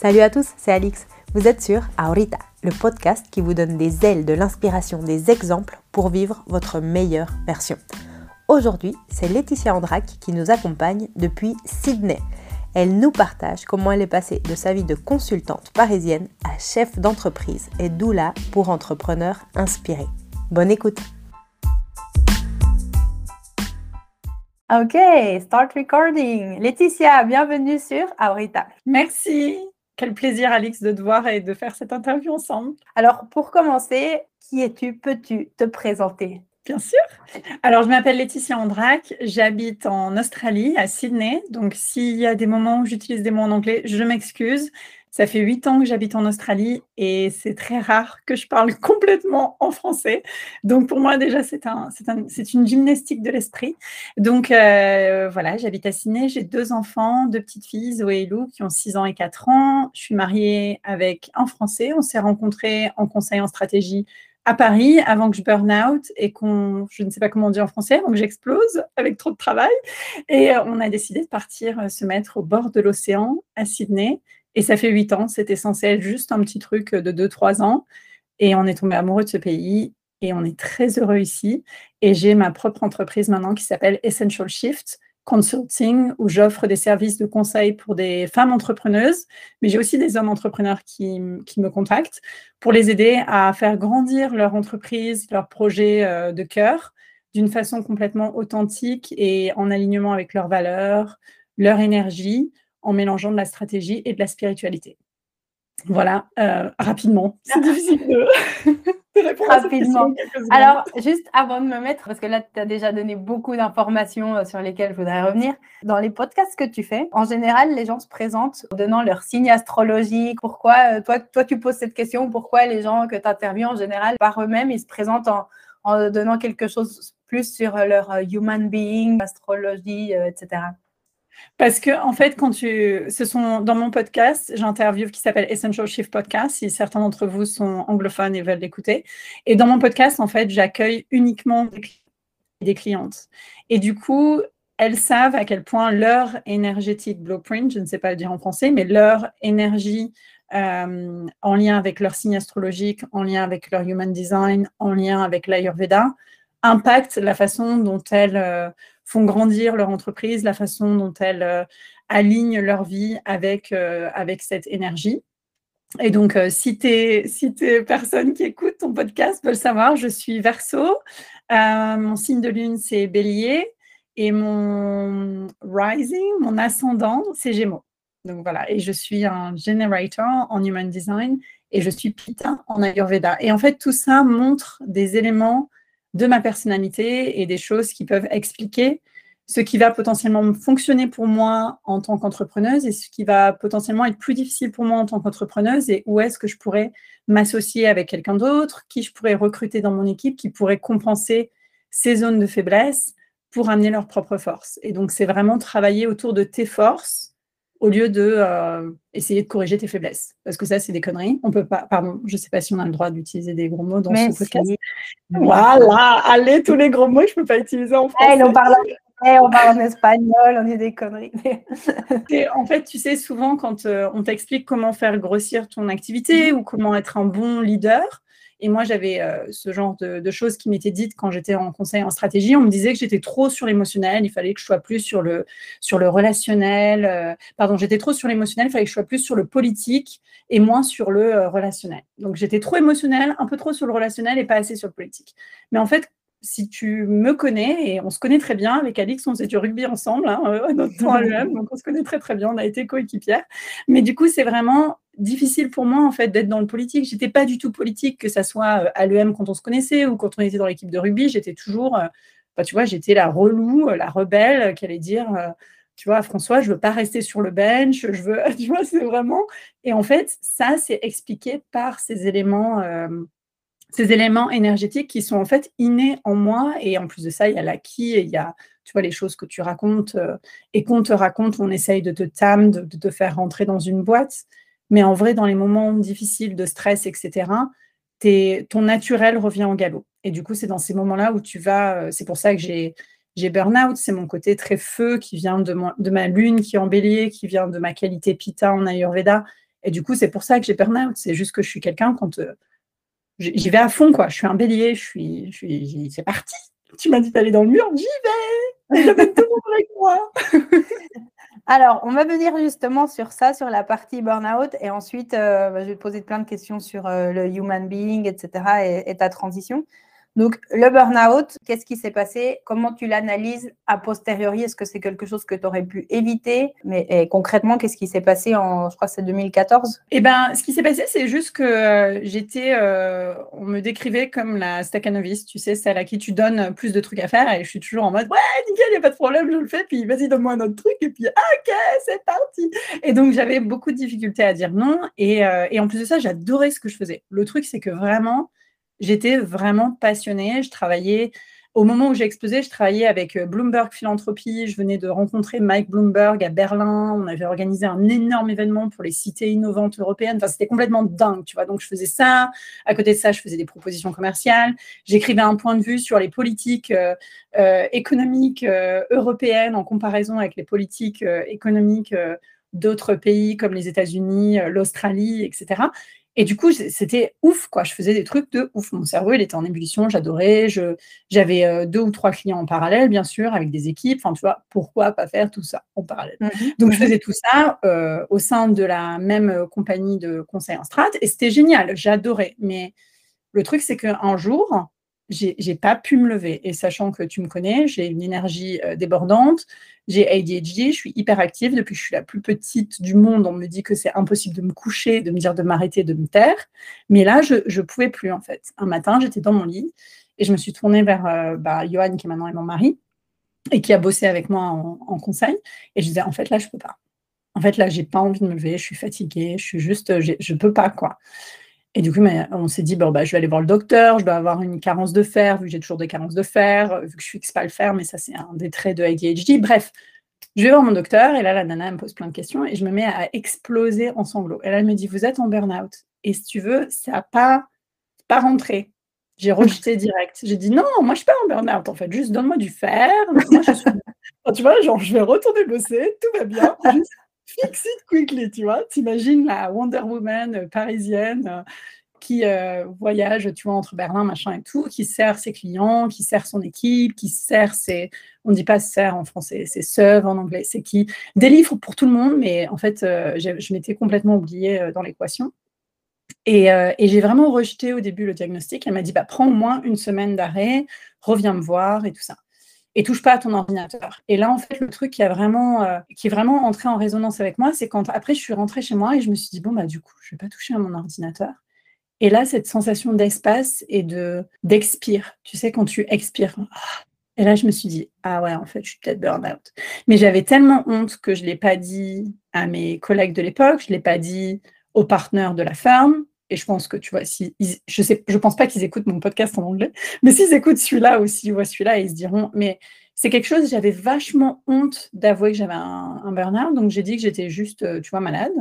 Salut à tous, c'est Alix. Vous êtes sur Aurita, le podcast qui vous donne des ailes, de l'inspiration, des exemples pour vivre votre meilleure version. Aujourd'hui, c'est Laetitia Andrac qui nous accompagne depuis Sydney. Elle nous partage comment elle est passée de sa vie de consultante parisienne à chef d'entreprise et doula pour entrepreneurs inspirés. Bonne écoute Ok, start recording. Laetitia, bienvenue sur Aurita. Merci. Quel plaisir, Alix, de te voir et de faire cette interview ensemble. Alors, pour commencer, qui es-tu? Peux-tu te présenter? Bien sûr. Alors, je m'appelle Laetitia Andrac, j'habite en Australie, à Sydney. Donc, s'il y a des moments où j'utilise des mots en anglais, je m'excuse. Ça fait huit ans que j'habite en Australie et c'est très rare que je parle complètement en français. Donc pour moi déjà c'est un, c'est une gymnastique de l'esprit. Donc euh, voilà, j'habite à Sydney, j'ai deux enfants, deux petites filles, Zoé et Lou, qui ont 6 ans et 4 ans. Je suis mariée avec un Français. On s'est rencontrés en conseil en stratégie à Paris avant que je burn out et qu'on, je ne sais pas comment on dit en français, donc j'explose avec trop de travail. Et euh, on a décidé de partir euh, se mettre au bord de l'océan à Sydney et ça fait huit ans, c'était censé être juste un petit truc de deux, trois ans. Et on est tombé amoureux de ce pays et on est très heureux ici. Et j'ai ma propre entreprise maintenant qui s'appelle Essential Shift Consulting, où j'offre des services de conseil pour des femmes entrepreneuses, mais j'ai aussi des hommes entrepreneurs qui, qui, me contactent pour les aider à faire grandir leur entreprise, leur projet euh, de cœur d'une façon complètement authentique et en alignement avec leurs valeurs, leur énergie, en mélangeant de la stratégie et de la spiritualité. Voilà, euh, rapidement. C'est difficile de, répondre rapidement. Alors, juste avant de me mettre, parce que là, tu as déjà donné beaucoup d'informations euh, sur lesquelles je voudrais revenir. Dans les podcasts que tu fais, en général, les gens se présentent en donnant leur signe astrologique. Pourquoi, euh, toi, toi, tu poses cette question, pourquoi les gens que tu interviews en général, par eux-mêmes, ils se présentent en, en donnant quelque chose plus sur leur human being, astrologie, etc. Parce que, en fait, quand tu. Ce sont dans mon podcast, j'interviewe qui s'appelle Essential Shift Podcast, si certains d'entre vous sont anglophones et veulent l'écouter. Et dans mon podcast, en fait, j'accueille uniquement des clientes. Et du coup, elles savent à quel point leur énergétique blueprint, je ne sais pas le dire en français, mais leur énergie euh, en lien avec leur signe astrologique, en lien avec leur human design, en lien avec l'Ayurveda, impacte la façon dont elles euh, font grandir leur entreprise, la façon dont elles euh, alignent leur vie avec, euh, avec cette énergie. Et donc, euh, si tu es, si personne qui écoute ton podcast veulent savoir, je suis verso. mon signe de lune, c'est bélier. Et mon rising, mon ascendant, c'est gémeaux. Donc voilà, et je suis un generator en human design et je suis pita en ayurveda. Et en fait, tout ça montre des éléments de ma personnalité et des choses qui peuvent expliquer ce qui va potentiellement fonctionner pour moi en tant qu'entrepreneuse et ce qui va potentiellement être plus difficile pour moi en tant qu'entrepreneuse et où est-ce que je pourrais m'associer avec quelqu'un d'autre, qui je pourrais recruter dans mon équipe, qui pourrait compenser ces zones de faiblesse pour amener leur propre force. Et donc, c'est vraiment travailler autour de tes forces au lieu de euh, essayer de corriger tes faiblesses. Parce que ça, c'est des conneries. On peut pas, pardon, je ne sais pas si on a le droit d'utiliser des gros mots dans ce podcast. Voilà, allez, tous les gros mots, je ne peux pas utiliser en français. on, parle, on parle en espagnol, on dit des conneries. en fait, tu sais, souvent, quand euh, on t'explique comment faire grossir ton activité ou comment être un bon leader, et moi, j'avais euh, ce genre de, choses qui m'étaient dites quand j'étais en conseil en stratégie. On me disait que j'étais trop sur l'émotionnel, il fallait que je sois plus sur le, sur le relationnel. Euh, pardon, j'étais trop sur l'émotionnel, il fallait que je sois plus sur le politique et moins sur le euh, relationnel. Donc, j'étais trop émotionnel, un peu trop sur le relationnel et pas assez sur le politique. Mais en fait, si tu me connais, et on se connaît très bien, avec Alix, on faisait du rugby ensemble, hein, à notre temps à l'EM, donc on se connaît très très bien, on a été coéquipières. Mais du coup, c'est vraiment difficile pour moi en fait d'être dans le politique. J'étais pas du tout politique, que ça soit euh, à l'EM quand on se connaissait ou quand on était dans l'équipe de rugby. J'étais toujours, euh, bah, tu vois, j'étais la relou, euh, la rebelle qui allait dire, tu vois, François, je veux pas rester sur le bench, je veux, tu vois, c'est vraiment. Et en fait, ça, c'est expliqué par ces éléments. Ces éléments énergétiques qui sont en fait innés en moi et en plus de ça il y a l'acquis et il y a tu vois les choses que tu racontes et qu'on te raconte on essaye de te tam de, te faire rentrer dans une boîte mais en vrai, dans les moments difficiles de stress, etc., ton naturel revient en galop. Et du coup, c'est dans ces moments-là où tu vas. Euh, c'est pour ça que j'ai, j'ai burn-out, c'est mon côté très feu qui vient de, de ma lune qui est en bélier, qui vient de ma qualité pita en Ayurveda Et du coup, c'est pour ça que j'ai burn-out. C'est juste que je suis quelqu'un quand euh, j'y vais à fond, quoi. Je suis un bélier, je suis, je suis, c'est parti. Tu m'as dit d'aller dans le mur, j'y vais. Je tout le monde avec moi. Alors, on va venir justement sur ça, sur la partie burn-out, et ensuite, euh, je vais te poser plein de questions sur euh, le human being, etc., et, ta transition. Donc, le burn-out, qu'est-ce qui s'est passé? Comment tu l'analyses a posteriori? Est-ce que c'est quelque chose que tu aurais pu éviter? Mais concrètement, qu'est-ce qui s'est passé en, je crois, c'est 2014 Eh bien, ce qui s'est passé, c'est juste que euh, j'étais, euh, on me décrivait comme la staccanoviste, tu sais, celle à qui tu donnes plus de trucs à faire. Et je suis toujours en mode, ouais, nickel, il n'y a pas de problème, je le fais. Puis vas-y, donne-moi un autre truc. Et puis, ok, c'est parti. Et donc, j'avais beaucoup de difficultés à dire non. Et, euh, et en plus de ça, j'adorais ce que je faisais. Le truc, c'est que vraiment, j'étais vraiment passionnée. Je travaillais, au moment où j'ai explosé, je travaillais avec euh, Bloomberg Philanthropie. Je venais de rencontrer Mike Bloomberg à Berlin. On avait organisé un énorme événement pour les cités innovantes européennes. Enfin, c'était complètement dingue, tu vois. Donc, je faisais ça. À côté de ça, je faisais des propositions commerciales. J'écrivais un point de vue sur les politiques euh, euh, économiques européennes en comparaison avec les politiques économiques d'autres pays comme les États-Unis, l'Australie, etc. Et du coup, c'était ouf, quoi. Je faisais des trucs de ouf. Mon cerveau, il était en ébullition, j'adorais. J'avais euh, deux ou trois clients en parallèle, bien sûr, avec des équipes. Enfin, tu vois, pourquoi pas faire tout ça en parallèle? Mmh Donc, je mmh faisais tout ça euh, au sein de la même euh, compagnie de conseil en strat. Et c'était génial, j'adorais. Mais le truc, c'est qu'un jour, j'ai pas pu me lever. Et sachant que tu me connais, j'ai une énergie euh, débordante, j'ai ADHD, je suis hyper active depuis que je suis la plus petite du monde. On me dit que c'est impossible de me coucher, de me dire de m'arrêter, de me taire. Mais là, je ne pouvais plus en fait. Un matin, j'étais dans mon lit et je me suis tournée vers euh, bah, Johan, qui est maintenant mon mari, et qui a bossé avec moi en, conseil. Et je disais, en fait, là, je peux pas. En fait, là, j'ai pas envie de me lever, je suis fatiguée, je suis juste, je peux pas, quoi. Et du coup, on s'est dit, bah, je vais aller voir le docteur, je dois avoir une carence de fer, vu que j'ai toujours des carences de fer, euh, vu que je fixe pas le fer, mais ça, c'est un des traits de ADHD. Bref, je vais voir mon docteur, et là, la nana me pose plein de questions, et je me mets à exploser en sanglots. Et là, elle me dit, vous êtes en burn-out. Et si tu veux, ça n'a pas, pas rentré. J'ai rejeté direct. J'ai dit, non, moi, je suis pas en burn-out, en fait. Juste donne-moi du fer. tu vois, genre, je vais retourner bosser, tout va bien. It quickly, tu vois. T'imagines la Wonder Woman euh, parisienne euh, qui euh, voyage, tu vois, entre Berlin, machin et tout, qui sert ses clients, qui sert son équipe, qui sert ses, on ne dit pas sert en français, c'est serve en anglais, c'est qui délivre pour tout le monde, mais en fait, je m'étais complètement oubliée dans l'équation. Et, et j'ai vraiment rejeté au début le diagnostic. Elle m'a dit, bah, prends au moins une semaine d'arrêt, reviens me voir et tout ça et touche pas à ton ordinateur. Et là, en fait, le truc qui a vraiment, euh, qui est vraiment entré en résonance avec moi, c'est quand après je suis rentrée chez moi et je me suis dit bon bah du coup, je vais pas toucher à mon ordinateur. Et là, cette sensation d'espace et de d'expire, tu sais, quand tu expires. Et là, je me suis dit ah ouais, en fait, je suis peut-être burn-out. Mais j'avais tellement honte que je l'ai pas dit à mes collègues de l'époque, je l'ai pas dit aux partenaires de la ferme, et je pense que tu vois, si je sais, je pense pas qu'ils écoutent mon podcast en anglais, mais s'ils écoutent celui-là ou s'ils voient celui-là, ils se diront, mais c'est quelque chose, j'avais vachement honte d'avouer que j'avais un, un burn-out, donc j'ai dit que j'étais juste, euh, tu vois, malade.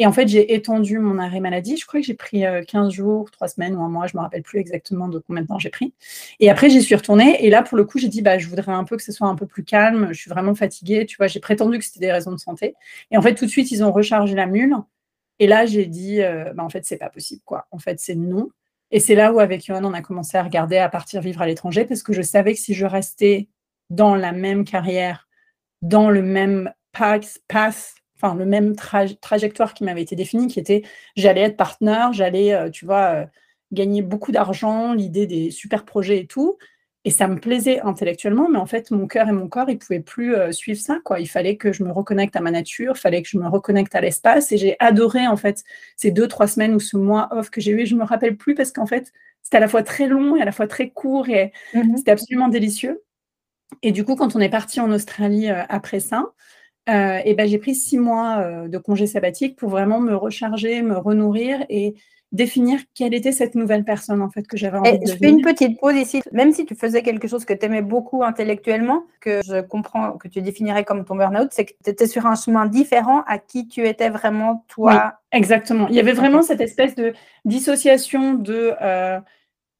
Et en fait, j'ai étendu mon arrêt maladie. Je crois que j'ai pris 15 euh, jours, 3 semaines ou un mois, je ne me rappelle plus exactement de combien de temps j'ai pris. Et après, j'y suis retournée. Et là, pour le coup, j'ai dit, bah, je voudrais un peu que ce soit un peu plus calme. Je suis vraiment fatiguée. Tu vois, j'ai prétendu que c'était des raisons de santé. Et en fait, tout de suite, ils ont rechargé la mule. Et là, j'ai dit, euh, bah, en fait, c'est pas possible, quoi. En fait, c'est non. Et c'est là où, avec Johan, on a commencé à regarder à partir vivre à l'étranger, parce que je savais que si je restais dans la même carrière, dans le même path, enfin, le même trajectoire qui m'avait été définie, qui était, j'allais être partenaire, j'allais, euh, tu vois, euh, gagner beaucoup d'argent, l'idée des super projets et tout, et ça me plaisait intellectuellement, mais en fait, mon cœur et mon corps, ils ne pouvaient plus euh, suivre ça. Quoi. Il fallait que je me reconnecte à ma nature, il fallait que je me reconnecte à l'espace. Et j'ai adoré, en fait, ces deux, trois semaines ou ce mois off que j'ai eu. je ne me rappelle plus parce qu'en fait, c'était à la fois très long et à la fois très court et mmh c'était absolument délicieux. Et du coup, quand on est parti en Australie euh, après ça, euh, et ben, j'ai pris six mois de congé sabbatique pour vraiment me recharger, me renourrir et définir quelle était cette nouvelle personne en fait que j'avais envie de Je fais une petite pause ici. Même si tu faisais quelque chose que tu aimais beaucoup intellectuellement, que je comprends que tu définirais comme ton burn-out, c'est que tu étais sur un chemin différent à qui tu étais vraiment toi. exactement. Il y avait vraiment cette espèce de dissociation de euh,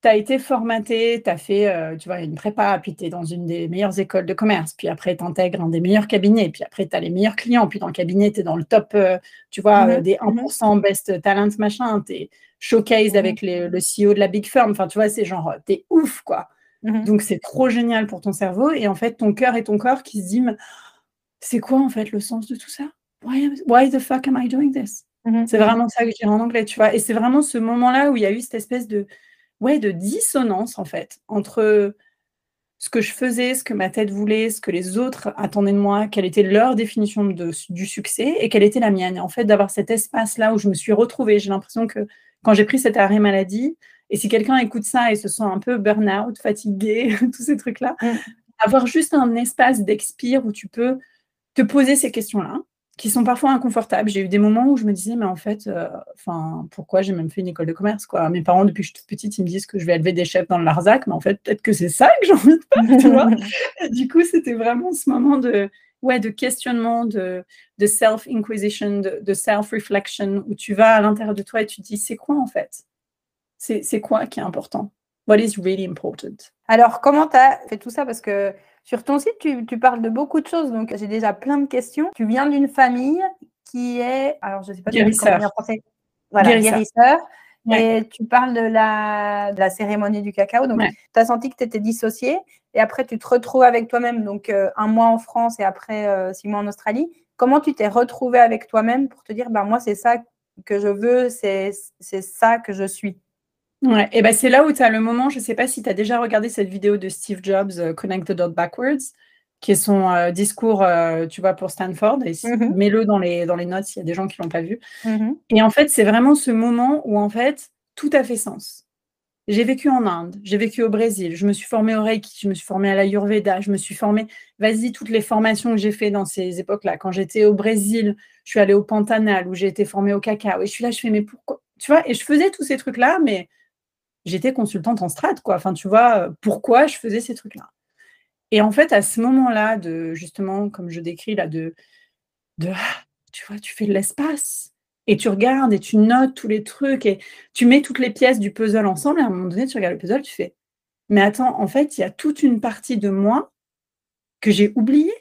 tu as été formaté, tu as fait, euh, tu vois, une prépa, puis tu es dans une des meilleures écoles de commerce, puis après tu intègres un des meilleurs cabinets, puis après tu as les meilleurs clients, puis dans le cabinet, tu es dans le top, euh, tu vois, mhm. des 1% mhm. best talent, machin, tu es showcase avec le CEO de la big firm, enfin, tu vois, c'est genre, tu es ouf, quoi. Donc, c'est trop génial pour ton cerveau, et en fait, ton cœur et ton corps qui se disent, c'est quoi, en fait, le sens de tout ça? Why, why the fuck am I doing this? C'est vraiment ça que je en anglais, tu vois, et c'est vraiment ce moment-là où il y a eu cette espèce de ouais, de dissonance en fait entre ce que je faisais, ce que ma tête voulait, ce que les autres attendaient de moi, quelle était leur définition de, du succès et quelle était la mienne. Et en fait, d'avoir cet espace-là où je me suis retrouvée, j'ai l'impression que quand j'ai pris cet arrêt maladie, et si quelqu'un écoute ça et se sent un peu burn-out, fatigué, tous ces trucs-là, mmh. avoir juste un espace d'expire où tu peux te poser ces questions-là, qui sont parfois inconfortables. J'ai eu des moments où je me disais, mais en fait, euh, pourquoi j'ai même fait une école de commerce quoi? Mes parents, depuis que je suis toute petite, ils me disent que je vais élever des chefs dans le Larzac, mais en fait, peut-être que c'est ça que j'ai envie de faire, tu vois? Du coup, c'était vraiment ce moment de, ouais, de questionnement, de, de self-inquisition, de, de self-reflection, où tu vas à l'intérieur de toi et tu te dis, c'est quoi en fait? C'est quoi qui est important? What is really important? Alors, comment tu as fait tout ça? Parce que sur ton site, tu, parles de beaucoup de choses, donc j'ai déjà plein de questions. Tu viens d'une famille qui est, alors je ne sais pas comment dire en français, voilà, guérisseur. Et tu parles de la, de la cérémonie du cacao. Donc, tu as senti que tu étais dissocié. Et après, tu te retrouves avec toi-même. Donc, euh, un mois en France et après euh, six mois en Australie. Comment tu t'es retrouvé avec toi-même pour te dire, bah, moi, c'est ça que je veux, c'est ça que je suis? Ouais, et ben c'est là où tu as le moment, je ne sais pas si tu as déjà regardé cette vidéo de Steve Jobs, euh, Connect the Dot Backwards, qui est son euh, discours, euh, tu vois, pour Stanford, et mm-hmm. mets-le dans les, dans les notes s'il y a des gens qui ne l'ont pas vu. Mm-hmm. Et en fait, c'est vraiment ce moment où, en fait, tout a fait sens. J'ai vécu en Inde, j'ai vécu au Brésil, je me suis formée au Reiki, je me suis formée à l'Ayurveda, je me suis formée, vas-y, toutes les formations que j'ai fait dans ces époques-là. Quand j'étais au Brésil, je suis allée au Pantanal, où j'ai été formée au cacao, et je suis là, je fais, mais pourquoi? Tu vois, et je faisais tous ces trucs-là, mais j'étais consultante en strat, quoi. Enfin, tu vois, pourquoi je faisais ces trucs-là. Et en fait, à ce moment-là, de justement, comme je décris là, de, de ah, tu vois, tu fais de l'espace et tu regardes et tu notes tous les trucs et tu mets toutes les pièces du puzzle ensemble. Et à un moment donné, tu regardes le puzzle, tu fais, mais attends, en fait, il y a toute une partie de moi que j'ai oubliée.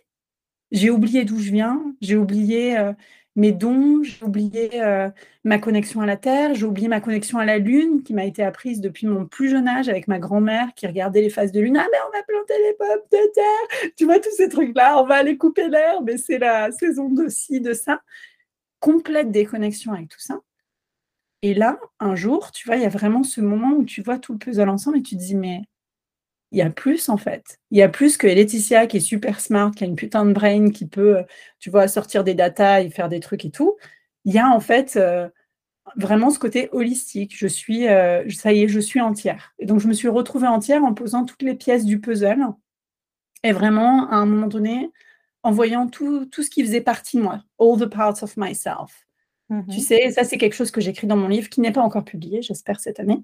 J'ai oublié d'où je viens, j'ai oublié euh, mes dons, j'ai oublié euh, ma connexion à la Terre, j'ai oublié ma connexion à la Lune qui m'a été apprise depuis mon plus jeune âge avec ma grand-mère qui regardait les phases de Lune. Ah, mais on va planter les pommes de terre. Tu vois, tous ces trucs-là, on va aller couper l'herbe et c'est la saison de ci, de ça. Complète déconnexion avec tout ça. Et là, un jour, tu vois, il y a vraiment ce moment où tu vois tout le puzzle ensemble et tu te dis, mais il y a plus en fait. Il y a plus que Laetitia qui est super smart, qui a une putain de brain, qui peut, euh, tu vois, sortir des datas et faire des trucs et tout. Il y a en fait euh, vraiment ce côté holistique. Je suis, euh, ça y est, je suis entière. Et donc je me suis retrouvée entière en posant toutes les pièces du puzzle et vraiment à un moment donné en voyant tout, tout ce qui faisait partie de moi, all the parts of myself. Tu mmh sais, ça c'est quelque chose que j'écris dans mon livre qui n'est pas encore publié, j'espère cette année.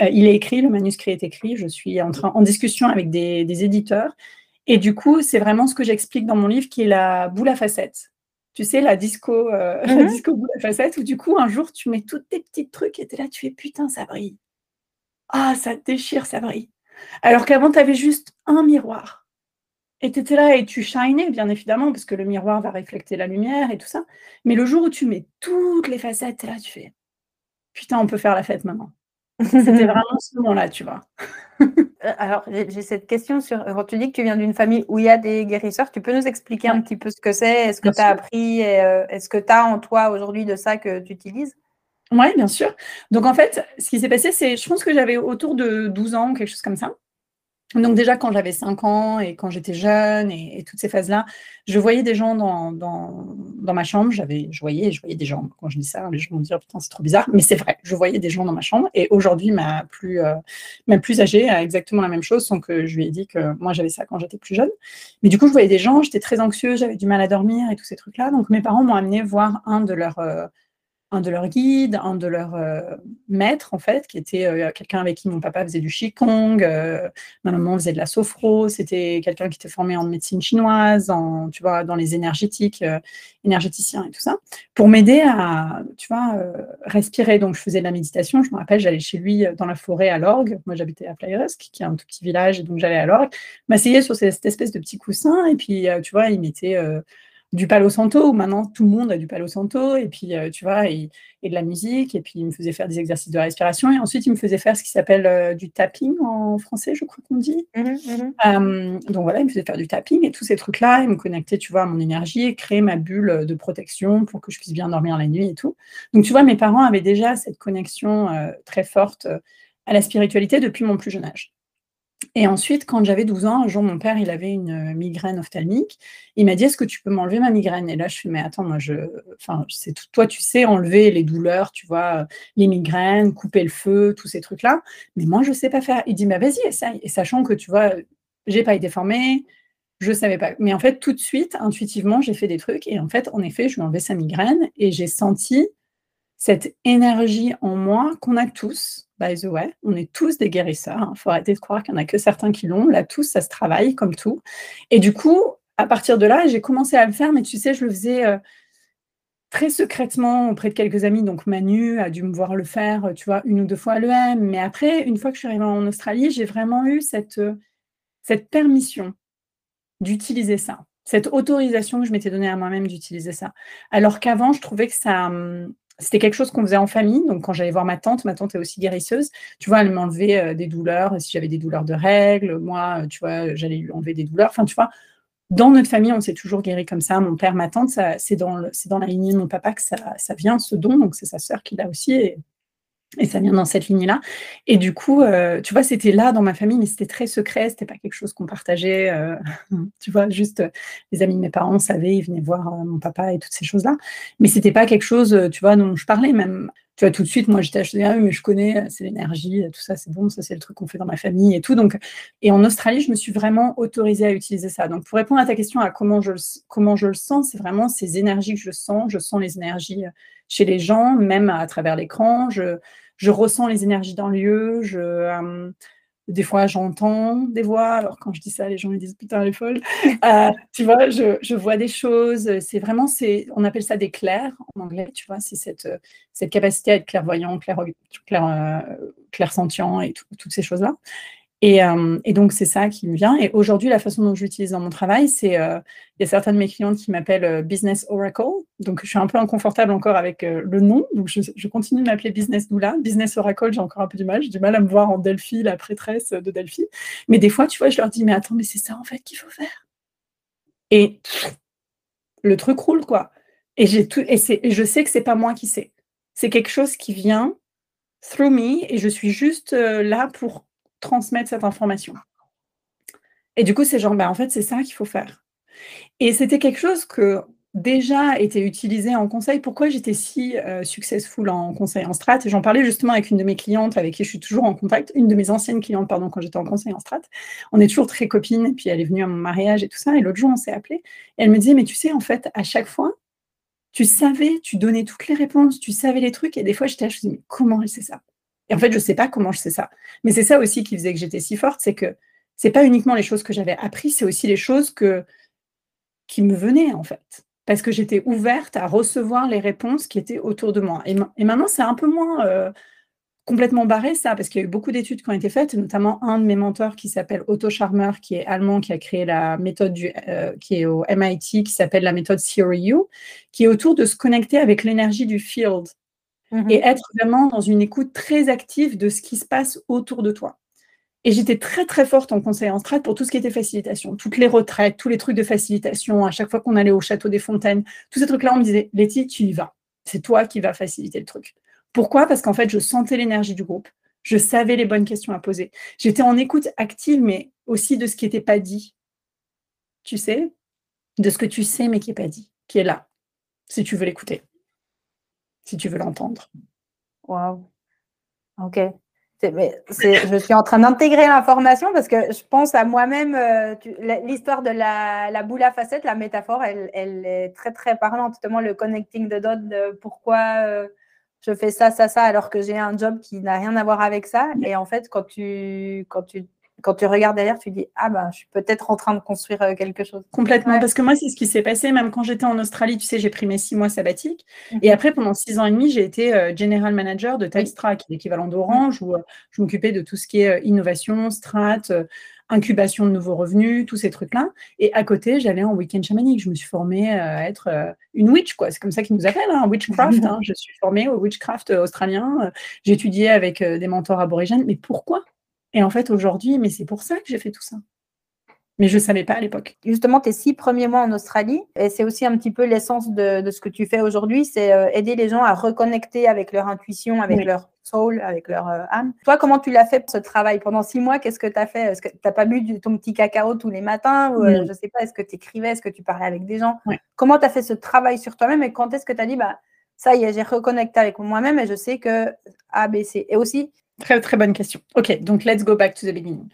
Euh, il est écrit, le manuscrit est écrit, je suis en, train, en discussion avec des, éditeurs. Et du coup, c'est vraiment ce que j'explique dans mon livre qui est la boule à facettes. Tu sais, la disco, euh, la mmh disco boule à facettes, où du coup, un jour, tu mets tous tes petits trucs et tu es là, tu fais putain, ça brille. Ah, ça déchire, ça brille. Alors qu'avant, tu avais juste un miroir. Et tu étais là et tu shinais, bien évidemment, parce que le miroir va refléter la lumière et tout ça. Mais le jour où tu mets toutes les facettes, là, tu fais Putain, on peut faire la fête maintenant. C'était vraiment ce moment-là, tu vois. Euh, alors, j'ai cette question sur. Quand tu dis que tu viens d'une famille où il y a des guérisseurs, tu peux nous expliquer un petit peu ce que c'est? Est-ce que tu as appris euh, Est-ce que tu as en toi aujourd'hui de ça que tu utilises? Oui, bien sûr. Donc, en fait, ce qui s'est passé, c'est. Je pense que j'avais autour de 12 ans, quelque chose comme ça. Donc déjà, quand j'avais 5 ans et quand j'étais jeune et, toutes ces phases-là, je voyais des gens dans, dans, ma chambre. J'avais, je voyais, je voyais des gens. Quand je dis ça, les gens vont dire putain c'est trop bizarre, mais c'est vrai. Je voyais des gens dans ma chambre. Et aujourd'hui, ma plus, euh, plus âgée a exactement la même chose, sans que je lui ai dit que moi j'avais ça quand j'étais plus jeune. Mais du coup, je voyais des gens. J'étais très anxieuse, j'avais du mal à dormir et tous ces trucs-là. Donc mes parents m'ont amené voir un de leurs euh, un de leurs guides, un de leurs maîtres, en fait, qui était quelqu'un avec qui mon papa faisait du Qigong, ma maman faisait de la sophro, c'était quelqu'un qui était formé en médecine chinoise, tu vois, dans les énergétiques, énergéticiens et tout ça, pour m'aider à, tu vois, respirer. Donc, je faisais de la méditation. Je me rappelle, j'allais chez lui dans la forêt à l'orgue. Moi, j'habitais à Playrusk, qui est un tout petit village, et donc j'allais à l'orgue, m'asseyais sur cette espèce de petit coussin, et puis, tu vois, il mettait du Palo Santo, où maintenant tout le monde a du Palo Santo, et puis, euh, tu vois, et, de la musique, et puis il me faisait faire des exercices de respiration, et ensuite il me faisait faire ce qui s'appelle euh, du tapping en français, je crois qu'on dit. Mmh mmh euh, donc voilà, il me faisait faire du tapping, et tous ces trucs-là, il me connectait, tu vois, à mon énergie, et créer ma bulle de protection pour que je puisse bien dormir la nuit et tout. Donc tu vois, mes parents avaient déjà cette connexion très forte à la spiritualité depuis mon plus jeune âge. Et ensuite, quand j'avais 12 ans, un jour, mon père, il avait une euh, migraine ophtalmique. Il m'a dit, est-ce que tu peux m'enlever ma migraine? Et là, je fais, mais attends, moi, je, enfin, c'est toi, tu sais enlever les douleurs, tu vois, les migraines, couper le feu, tous ces trucs-là. Mais moi, je ne sais pas faire. Il dit, mais vas-y, essaye. Et sachant que, tu vois, j'ai pas été formée, je savais pas. Mais en fait, tout de suite, intuitivement, j'ai fait des trucs. Et en fait, en effet, je lui ai enlevé sa migraine et j'ai senti cette énergie en moi qu'on a tous, by the way. On est tous des guérisseurs. Il hein. faut arrêter de croire qu'il n'y en a que certains qui l'ont. Là, tous, ça se travaille comme tout. Et du coup, à partir de là, j'ai commencé à le faire, mais tu sais, je le faisais euh, très secrètement auprès de quelques amis. Donc, Manu a dû me voir le faire, tu vois, une ou deux fois à l'EM. Mais après, une fois que je suis arrivée en Australie, j'ai vraiment eu cette, euh, cette permission d'utiliser ça, cette autorisation que je m'étais donnée à moi-même d'utiliser ça. Alors qu'avant, je trouvais que ça, hum, c'était quelque chose qu'on faisait en famille. Donc, quand j'allais voir ma tante, ma tante est aussi guérisseuse. Tu vois, elle m'enlevait euh, des douleurs. Si j'avais des douleurs de règles, moi, euh, tu vois, j'allais lui enlever des douleurs. Enfin, tu vois, dans notre famille, on s'est toujours guéri comme ça. Mon père, ma tante, c'est dans, dans la lignée de mon papa que ça, ça vient, ce don. Donc, c'est sa sœur qui l'a aussi. Et ça vient dans cette ligne-là. Et du coup, euh, tu vois, c'était là dans ma famille, mais c'était très secret. C'était pas quelque chose qu'on partageait. Euh, tu vois, juste euh, les amis de mes parents savaient, ils venaient voir mon papa et toutes ces choses-là. Mais c'était pas quelque chose, tu vois, dont je parlais. Même, tu vois, tout de suite, moi, j'étais acheté, ah mais je connais, c'est l'énergie, tout ça, c'est bon, ça, c'est le truc qu'on fait dans ma famille et tout. Donc, et en Australie, je me suis vraiment autorisée à utiliser ça. Donc, pour répondre à ta question à comment je, comment je le sens, c'est vraiment ces énergies que je sens. Je sens les énergies chez les gens, même à travers l'écran. Je, je ressens les énergies dans le lieu. Je, euh, des fois, j'entends des voix. Alors, quand je dis ça, les gens me disent putain, elle est folle. Euh, tu vois, je, je, vois des choses. C'est vraiment, c'est, on appelle ça des clairs en anglais. Tu vois, c'est cette, cette capacité à être clairvoyant, clair, clair, euh, clairsentient et toutes ces choses-là. Euh, et, donc, c'est ça qui me vient. Et aujourd'hui, la façon dont je l'utilise dans mon travail, c'est euh, y a certains de mes clientes qui m'appellent euh, Business Oracle. Donc, je suis un peu inconfortable encore avec le nom. Donc, je, continue de m'appeler Business Doula. Business Oracle, j'ai encore un peu du mal. J'ai du mal à me voir en Delphi, la prêtresse de Delphi. Mais des fois, tu vois, je leur dis, mais attends, mais c'est ça en fait qu'il faut faire. Et le truc roule, quoi. Et, et je sais que c'est pas moi qui sais. C'est quelque chose qui vient through me et je suis juste là pour transmettre cette information. Et du coup, c'est genre, ben, en fait, c'est ça qu'il faut faire. Et c'était quelque chose que déjà été utilisé en conseil. Pourquoi j'étais si euh, successful en conseil en strat? J'en parlais justement avec une de mes clientes avec qui je suis toujours en contact, une de mes anciennes clientes, pardon, quand j'étais en conseil en strat. On est toujours très copines, puis elle est venue à mon mariage et tout ça. Et l'autre jour, on s'est appelé. Elle me disait, mais tu sais, en fait, à chaque fois, tu savais, tu donnais toutes les réponses, tu savais les trucs. Et des fois, j'étais là, je me disais, mais comment elle sait ça? Et en fait, je ne sais pas comment je sais ça. Mais c'est ça aussi qui faisait que j'étais si forte, c'est que c'est pas uniquement les choses que j'avais apprises, c'est aussi les choses que, qui me venaient en fait. Parce que j'étais ouverte à recevoir les réponses qui étaient autour de moi. Et, maintenant, c'est un peu moins euh, complètement barré ça, parce qu'il y a eu beaucoup d'études qui ont été faites, notamment un de mes mentors qui s'appelle Otto Scharmer, qui est allemand, qui a créé la méthode du, euh, qui est au MIT, qui s'appelle la méthode CRU, qui est autour de se connecter avec l'énergie du field. Mmh et être vraiment dans une écoute très active de ce qui se passe autour de toi. Et j'étais très très forte en conseil en strat pour tout ce qui était facilitation, toutes les retraites, tous les trucs de facilitation, à chaque fois qu'on allait au château des Fontaines, tous ces trucs-là, on me disait, Letty, tu y vas. C'est toi qui vas faciliter le truc. Pourquoi? Parce qu'en fait, je sentais l'énergie du groupe. Je savais les bonnes questions à poser. J'étais en écoute active, mais aussi de ce qui n'était pas dit. Tu sais? De ce que tu sais, mais qui n'est pas dit, qui est là, si tu veux l'écouter si tu veux l'entendre. Waouh. Ok. je suis en train d'intégrer l'information parce que je pense à moi-même, euh, l'histoire de la, boule à facettes, la métaphore, elle, est très très parlante, notamment le connecting the dots, pourquoi, euh, je fais ça, ça, ça, alors que j'ai un job qui n'a rien à voir avec ça. Et en fait, quand tu, quand tu quand tu regardes derrière, tu dis Ah ben, je suis peut-être en train de construire euh, quelque chose. Complètement. Parce que moi, c'est ce qui s'est passé. Même quand j'étais en Australie, tu sais, j'ai pris mes six mois sabbatiques. Mhm. Et après, pendant six ans et demi, j'ai été euh, general manager de Telstra, qui est l'équivalent d'Orange, où euh, je m'occupais de tout ce qui est innovation, strat, incubation de nouveaux revenus, tous ces trucs-là. Et à côté, j'allais en week-end chamanique. Je me suis formée à être une witch, quoi. C'est comme ça qu'ils nous appellent, hein, witchcraft. Hein. Je suis formée au witchcraft australien. Étudié avec des mentors aborigènes. Mais pourquoi? Et en fait, aujourd'hui, mais c'est pour ça que j'ai fait tout ça. Mais je ne savais pas à l'époque. Justement, tes six premiers mois en Australie, et c'est aussi un petit peu l'essence de, ce que tu fais aujourd'hui, c'est euh, aider les gens à reconnecter avec leur intuition, avec leur soul, avec leur euh, âme. Toi, comment tu l'as fait ce travail? Pendant six mois, qu'est-ce que tu as fait? Est-ce que tu n'as pas bu ton petit cacao tous les matins? Ou, euh, Je ne sais pas, est-ce que tu écrivais Est-ce que tu parlais avec des gens? Comment tu as fait ce travail sur toi-même? Et quand est-ce que tu as dit, bah, ça y est, j'ai reconnecté avec moi-même et je sais que A, B, C. Et aussi, Très, très bonne question. OK, donc let's go back to the beginning.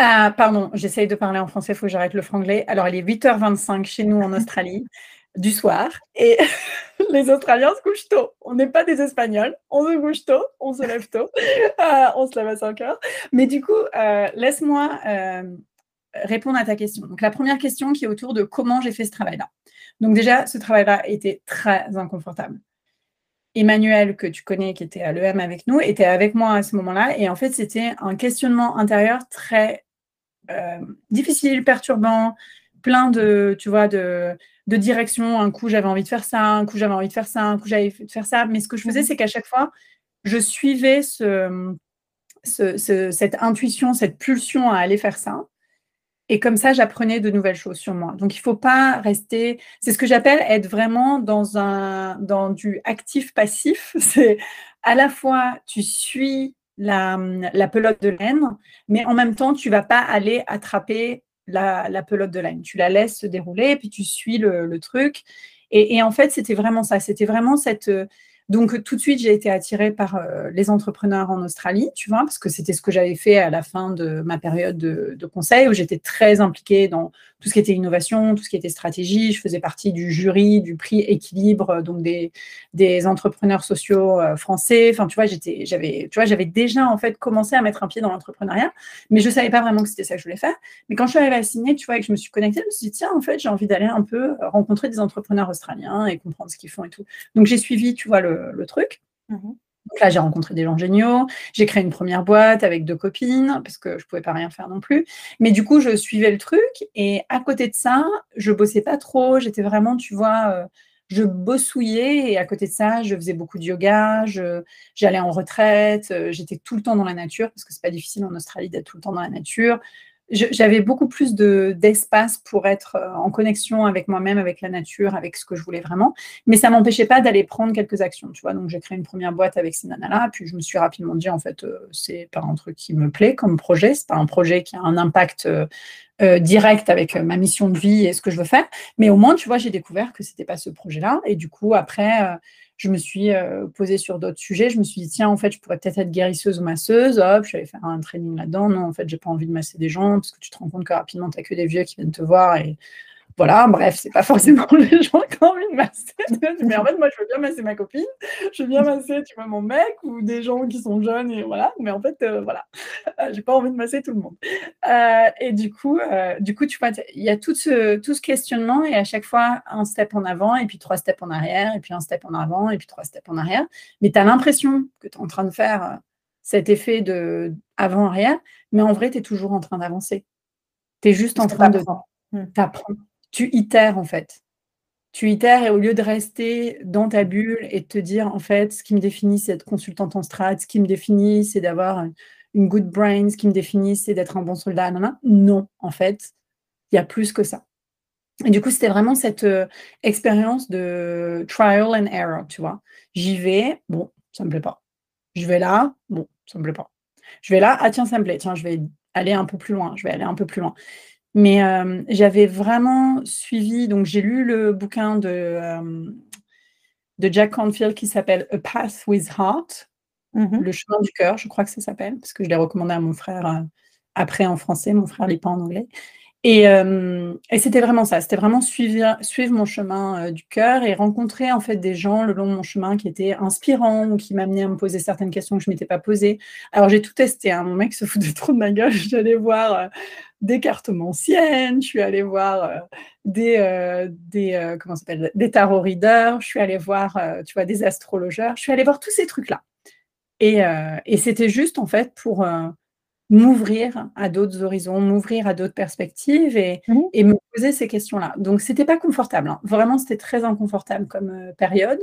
Euh, pardon, j'essaye de parler en français, il faut que j'arrête le franglais. Alors, il est 8h25 chez nous en Australie, du soir, et les Australiens se couchent tôt. On n'est pas des Espagnols, on se couche tôt, on se lève tôt, euh, on se lève à 5 heures. Mais du coup, euh, laisse-moi répondre à ta question. Donc, la première question qui est autour de comment j'ai fait ce travail-là. Donc, déjà, ce travail-là était très inconfortable. Emmanuel, que tu connais, qui était à l'EM avec nous, était avec moi à ce moment-là. Et en fait, c'était un questionnement intérieur très euh, difficile, perturbant, plein de, tu vois, de, de directions. Un coup, j'avais envie de faire ça, un coup, j'avais envie de faire ça, un coup, j'avais envie de faire ça. Mais ce que je faisais, mhm. c'est qu'à chaque fois, je suivais ce, cette intuition, cette pulsion à aller faire ça. Et comme ça, j'apprenais de nouvelles choses sur moi. Donc, il ne faut pas rester. C'est ce que j'appelle être vraiment dans, un, dans du actif-passif. C'est à la fois, tu suis la, pelote de laine, mais en même temps, tu ne vas pas aller attraper la, pelote de laine. Tu la laisses se dérouler, puis tu suis le, truc. Et, en fait, c'était vraiment ça. C'était vraiment cette, donc tout de suite, j'ai été attirée par euh, les entrepreneurs en Australie, tu vois, parce que c'était ce que j'avais fait à la fin de ma période de, de conseil, où j'étais très impliquée dans tout ce qui était innovation, tout ce qui était stratégie. Je faisais partie du jury du prix équilibre, donc des, des entrepreneurs sociaux euh, français. Enfin, tu vois, j'étais, j'avais, tu vois, j'avais déjà en fait commencé à mettre un pied dans l'entrepreneuriat, mais je savais pas vraiment que c'était ça que je voulais faire. Mais quand je suis arrivée à signer, tu vois, et que je me suis connectée, je me suis dit tiens, en fait, j'ai envie d'aller un peu rencontrer des entrepreneurs australiens et comprendre ce qu'ils font et tout. Donc j'ai suivi, tu vois, le, truc. Mmh là, j'ai rencontré des gens géniaux. J'ai créé une première boîte avec deux copines parce que je pouvais pas rien faire non plus. Mais du coup, je suivais le truc et à côté de ça, je bossais pas trop. J'étais vraiment, tu vois, euh, je bossouillais et à côté de ça, je faisais beaucoup de yoga. J'allais en retraite. Euh, j'étais tout le temps dans la nature parce que c'est pas difficile en Australie d'être tout le temps dans la nature j'avais beaucoup plus d'espace pour être euh, en connexion avec moi-même, avec la nature, avec ce que je voulais vraiment. Mais ça m'empêchait pas d'aller prendre quelques actions, tu vois. Donc, j'ai créé une première boîte avec ces nanas-là. Puis, je me suis rapidement dit, en fait, euh, c'est pas un truc qui me plaît comme projet. C'est pas un projet qui a un impact euh, direct avec ma mission de vie et ce que je veux faire. Mais au moins, tu vois, j'ai découvert que c'était pas ce projet-là. Et du coup, après, je me suis euh, posée sur d'autres sujets. Je me suis dit, tiens, en fait, je pourrais peut-être être guérisseuse ou masseuse. Hop, je allée faire un training là-dedans. Non, en fait, j'ai pas envie de masser des gens parce que tu te rends compte que rapidement, tu n'as que des vieux qui viennent te voir et voilà, bref, c'est pas forcément les gens qui ont envie de masser. Mais en fait, moi, je veux bien masser ma copine, je veux bien masser, tu vois, mon mec ou des gens qui sont jeunes et voilà. Mais en fait, euh, voilà, euh, j'ai pas envie de masser tout le monde. Euh, et du coup, du coup, tu vois, il y a tout ce, tout ce questionnement et à chaque fois un step en avant et puis trois steps en arrière et puis un step en avant et puis trois steps en arrière. Mais tu as l'impression que tu es en train de faire cet effet de avant-arrière, mais en vrai, tu es toujours en train d'avancer. Tu es juste en train de t'apprendre tu itères en fait. Tu itères et au lieu de rester dans ta bulle et de te dire en fait ce qui me définit c'est d'être consultante en strat, ce qui me définit c'est d'avoir une good brain, ce qui me définit c'est d'être un bon soldat, non, en fait, il y a plus que ça. Et du coup, c'était vraiment cette euh, expérience de trial and error, tu vois. J'y vais, bon, ça me plaît pas. Je vais là, bon, ça me plaît pas. Je vais là, ah tiens, ça me plaît, tiens, je vais aller un peu plus loin, je vais aller un peu plus loin. Mais euh, j'avais vraiment suivi, donc j'ai lu le bouquin de, euh, de Jack Canfield qui s'appelle A Path with Heart, mmh le chemin du cœur, je crois que ça s'appelle, parce que je l'ai recommandé à mon frère euh, après en français, mon frère lit pas en anglais. Et, et c'était vraiment ça, c'était vraiment suivre, suivre mon chemin du cœur et rencontrer en fait des gens le long de mon chemin qui étaient inspirants ou qui m'amenaient à me poser certaines questions que je ne m'étais pas posées. Alors j'ai tout testé, hein. mon mec se foutait trop de ma gueule, j'allais voir euh, des cartomanciennes, je suis allée voir des, des, comment s'appelle, des tarot readers, je suis allée voir tu vois, des astrologeurs, je suis allée voir tous ces trucs-là. Et, et c'était juste en fait pour m'ouvrir à d'autres horizons, m'ouvrir à d'autres perspectives et, mmh et, me poser ces questions-là. Donc, c'était pas confortable. Hein. Vraiment, c'était très inconfortable comme euh, période.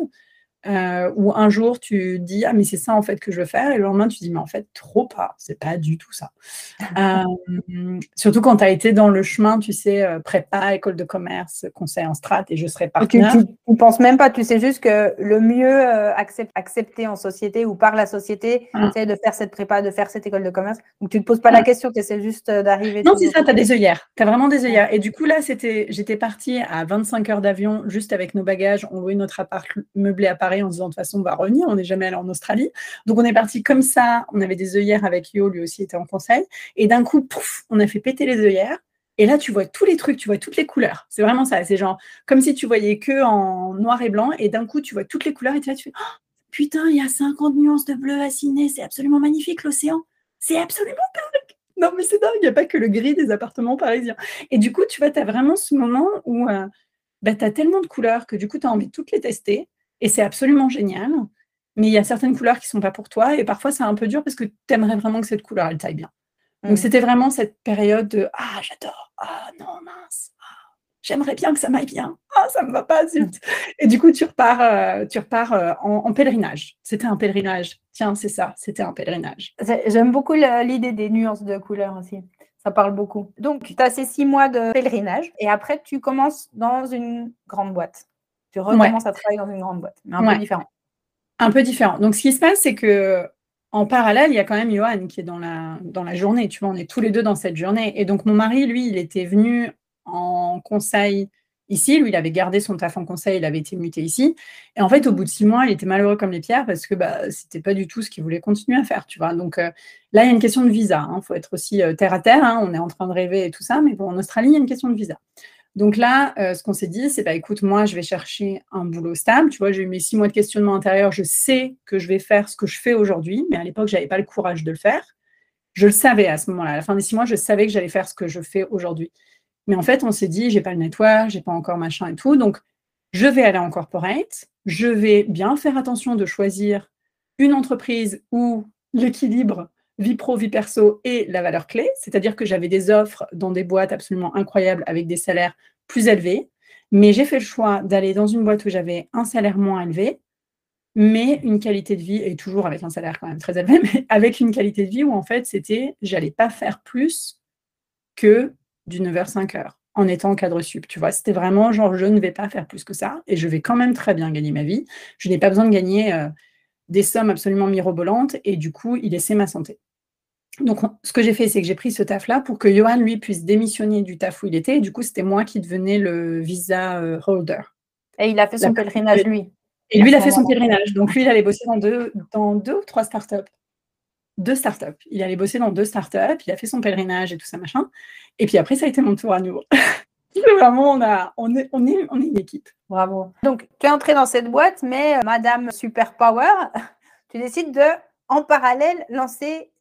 Euh, où un jour tu dis ah mais c'est ça en fait que je veux faire. Et le lendemain tu dis mais en fait trop pas. C'est pas du tout ça. Euh, surtout quand tu as été dans le chemin tu sais euh, prépa école de commerce conseil en strat et je serais partenaire. tu, tu, penses même pas. Tu sais juste que le mieux accept, accepté en société ou par la société ah. c'est de faire cette prépa de faire cette école de commerce. Donc tu te poses pas la ah. question. Tu essaies juste d'arriver non c'est ça tu as des œillères. Tu as vraiment des œillères. Et du coup là c'était j'étais partie à 25 heures d'avion juste avec nos bagages. On louait notre appart meublé à Paris en disant de toute façon on va revenir, on n'est jamais allé en Australie. Donc on est parti comme ça, on avait des œillères avec Yo, lui aussi était en conseil, et d'un coup, pouf, on a fait péter les œillères. Et là, tu vois tous les trucs, tu vois toutes les couleurs. C'est vraiment ça. C'est genre comme si tu voyais que en noir et blanc, et d'un coup, tu vois toutes les couleurs, et tu, là, tu fais oh, Putain, il y a 50 nuances de bleu à Sydney, c'est absolument magnifique l'océan. C'est absolument dingue. Non, mais c'est dingue, il n'y a pas que le gris des appartements parisiens. Et du coup, tu vois, tu as vraiment ce moment où euh, bah, tu as tellement de couleurs que du coup, tu as envie de toutes les tester. Et c'est absolument génial. Mais il y a certaines couleurs qui ne sont pas pour toi. Et parfois, c'est un peu dur parce que tu aimerais vraiment que cette couleur, elle taille bien. Donc, mm. c'était vraiment cette période de Ah, j'adore. Ah, non, mince. Ah, j'aimerais bien que ça m'aille bien. Ah, ça ne me va pas, zut. Et du coup, tu repars, euh, tu repars euh, en, pèlerinage. C'était un pèlerinage. Tiens, c'est ça. C'était un pèlerinage. J'aime beaucoup l'idée des nuances de couleurs aussi. Ça parle beaucoup. Donc, tu as ces six mois de pèlerinage et après, tu commences dans une grande boîte. Tu recommences à travailler dans une grande boîte, mais un peu différent. Un peu différent. Donc, ce qui se passe, c'est que en parallèle, il y a quand même Johan qui est dans la, dans la journée. Tu vois, on est tous les deux dans cette journée. Et donc, mon mari, lui, il était venu en conseil ici. Lui, il avait gardé son taf en conseil, il avait été muté ici. Et en fait, au bout de six mois, il était malheureux comme les pierres parce que bah, c'était pas du tout ce qu'il voulait continuer à faire. Tu vois. Donc euh, là, il y a une question de visa. Il hein. faut être aussi euh, terre à terre. Hein. On est en train de rêver et tout ça. Mais bon, en Australie, il y a une question de visa. Donc là, euh, ce qu'on s'est dit, c'est bah écoute, moi, je vais chercher un boulot stable. Tu vois, j'ai eu mes six mois de questionnement intérieur. Je sais que je vais faire ce que je fais aujourd'hui, mais à l'époque, je n'avais pas le courage de le faire. Je le savais à ce moment-là. À la fin des six mois, je savais que j'allais faire ce que je fais aujourd'hui. Mais en fait, on s'est dit, j'ai pas le network, j'ai pas encore machin et tout. Donc, je vais aller en corporate. Je vais bien faire attention de choisir une entreprise où l'équilibre vie pro, vie perso et la valeur clé. C'est-à-dire que j'avais des offres dans des boîtes absolument incroyables avec des salaires plus élevés. Mais j'ai fait le choix d'aller dans une boîte où j'avais un salaire moins élevé, mais une qualité de vie, et toujours avec un salaire quand même très élevé, mais avec une qualité de vie où en fait c'était, j'allais pas faire plus que du 9h, 5h en étant cadre sup. Tu vois, c'était vraiment genre, je ne vais pas faire plus que ça et je vais quand même très bien gagner ma vie. Je n'ai pas besoin de gagner euh, des sommes absolument mirobolantes et du coup, il laissait ma santé. Donc, ce que j'ai fait, c'est que j'ai pris ce taf-là pour que Johan, lui, puisse démissionner du taf où il était. Et du coup, c'était moi qui devenais le visa euh, holder. Et il a fait son pèlerinage, lui. Et lui, il a fait son pèlerinage. Donc, lui, il allait bosser dans deux, dans deux ou trois startups. Deux startups. Il allait bosser dans deux startups. Il a fait son pèlerinage et tout ça, machin. Et puis après, ça a été mon tour à nouveau. Vraiment, on, a, on, est, on, est, on est une équipe. Bravo. Donc, tu es entré dans cette boîte, mais euh, Madame Super Power, tu décides de, en parallèle, lancer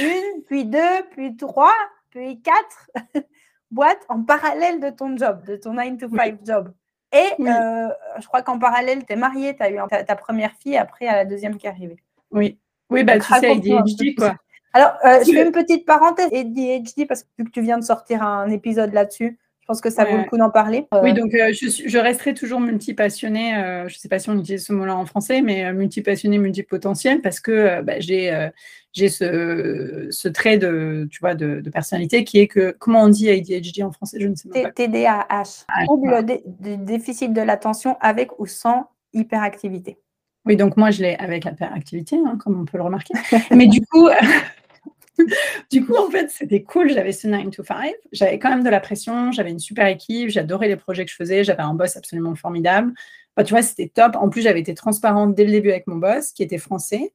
une, puis deux, puis trois, puis quatre boîtes en parallèle de ton job, de ton 9 to 5 job. Et euh, je crois qu'en parallèle, tu es mariée, tu as eu ta, première fille après à la deuxième qui est arrivée. Oui. Oui, bah, tu sais, ADHD, quoi. Alors, euh, je fais une petite parenthèse, ADHD, parce que vu que tu viens de sortir un épisode là-dessus, je pense que ça vaut le coup d'en parler. Oui, euh, donc je, je, resterai toujours multipassionnée. je ne sais pas si on utilise ce mot-là en français, mais multipassionnée, multipotentielle, parce que bah, j'ai j'ai ce, ce, trait de, tu vois, de, personnalité qui est que, comment on dit ADHD en français Je ne sais pas. TDAH, ah, trouble de, déficit de l'attention avec ou sans hyperactivité. Oui, donc moi je l'ai avec hyperactivité, hein, comme on peut le remarquer. Mais du coup, du coup, en fait, c'était cool. J'avais ce 9 to 5. J'avais quand même de la pression. J'avais une super équipe. J'adorais les projets que je faisais. J'avais un boss absolument formidable. tu vois, c'était top. En plus, j'avais été transparente dès le début avec mon boss, qui était français.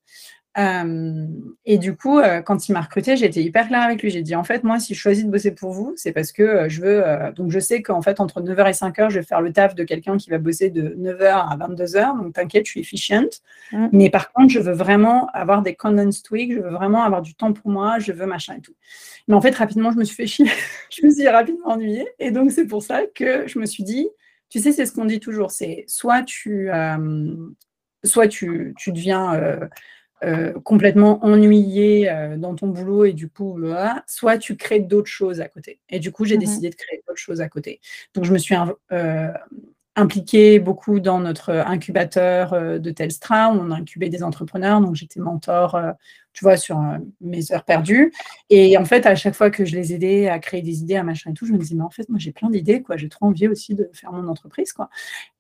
Euh, et du coup, euh, quand il m'a recruté, j'ai été hyper claire avec lui. J'ai dit, en fait, moi, si je choisis de bosser pour vous, c'est parce que euh, je veux. donc, je sais qu'en fait, entre 9h et 5h, je vais faire le taf de quelqu'un qui va bosser de 9h à 22h. Donc, t'inquiète, je suis efficient. Mm. Mais par contre, je veux vraiment avoir des condensed weeks. Je veux vraiment avoir du temps pour moi. Je veux machin et tout. Mais en fait, rapidement, je me suis fait chier. je me suis rapidement ennuyée. Et donc, c'est pour ça que je me suis dit, tu sais, c'est ce qu'on dit toujours c'est soit tu. soit tu, tu deviens euh, complètement ennuyé euh, dans ton boulot et du coup, soit tu crées d'autres choses à côté. Et du coup, j'ai mmh décidé de créer d'autres choses à côté. Donc, je me suis euh, impliquée beaucoup dans notre incubateur de Telstra, où on a incubé des entrepreneurs. Donc, j'étais mentor, tu vois, sur mes heures perdues. Et en fait, à chaque fois que je les aidais à créer des idées, à machin et tout, je me disais, mais en fait, moi, j'ai plein d'idées, quoi. J'ai trop envie aussi de faire mon entreprise, quoi.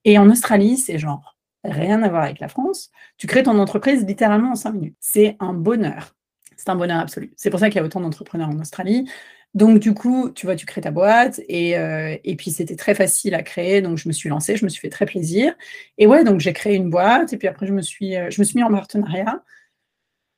Et en Australie, c'est genre rien à voir avec la France. Tu crées ton entreprise littéralement en cinq minutes. C'est un bonheur. C'est un bonheur absolu. C'est pour ça qu'il y a autant d'entrepreneurs en Australie. Donc, du coup, tu vois, tu crées ta boîte et, euh, et puis c'était très facile à créer. Donc, je me suis lancée, je me suis fait très plaisir. Et ouais, donc j'ai créé une boîte et puis après, je me suis, euh, je me suis mis en partenariat.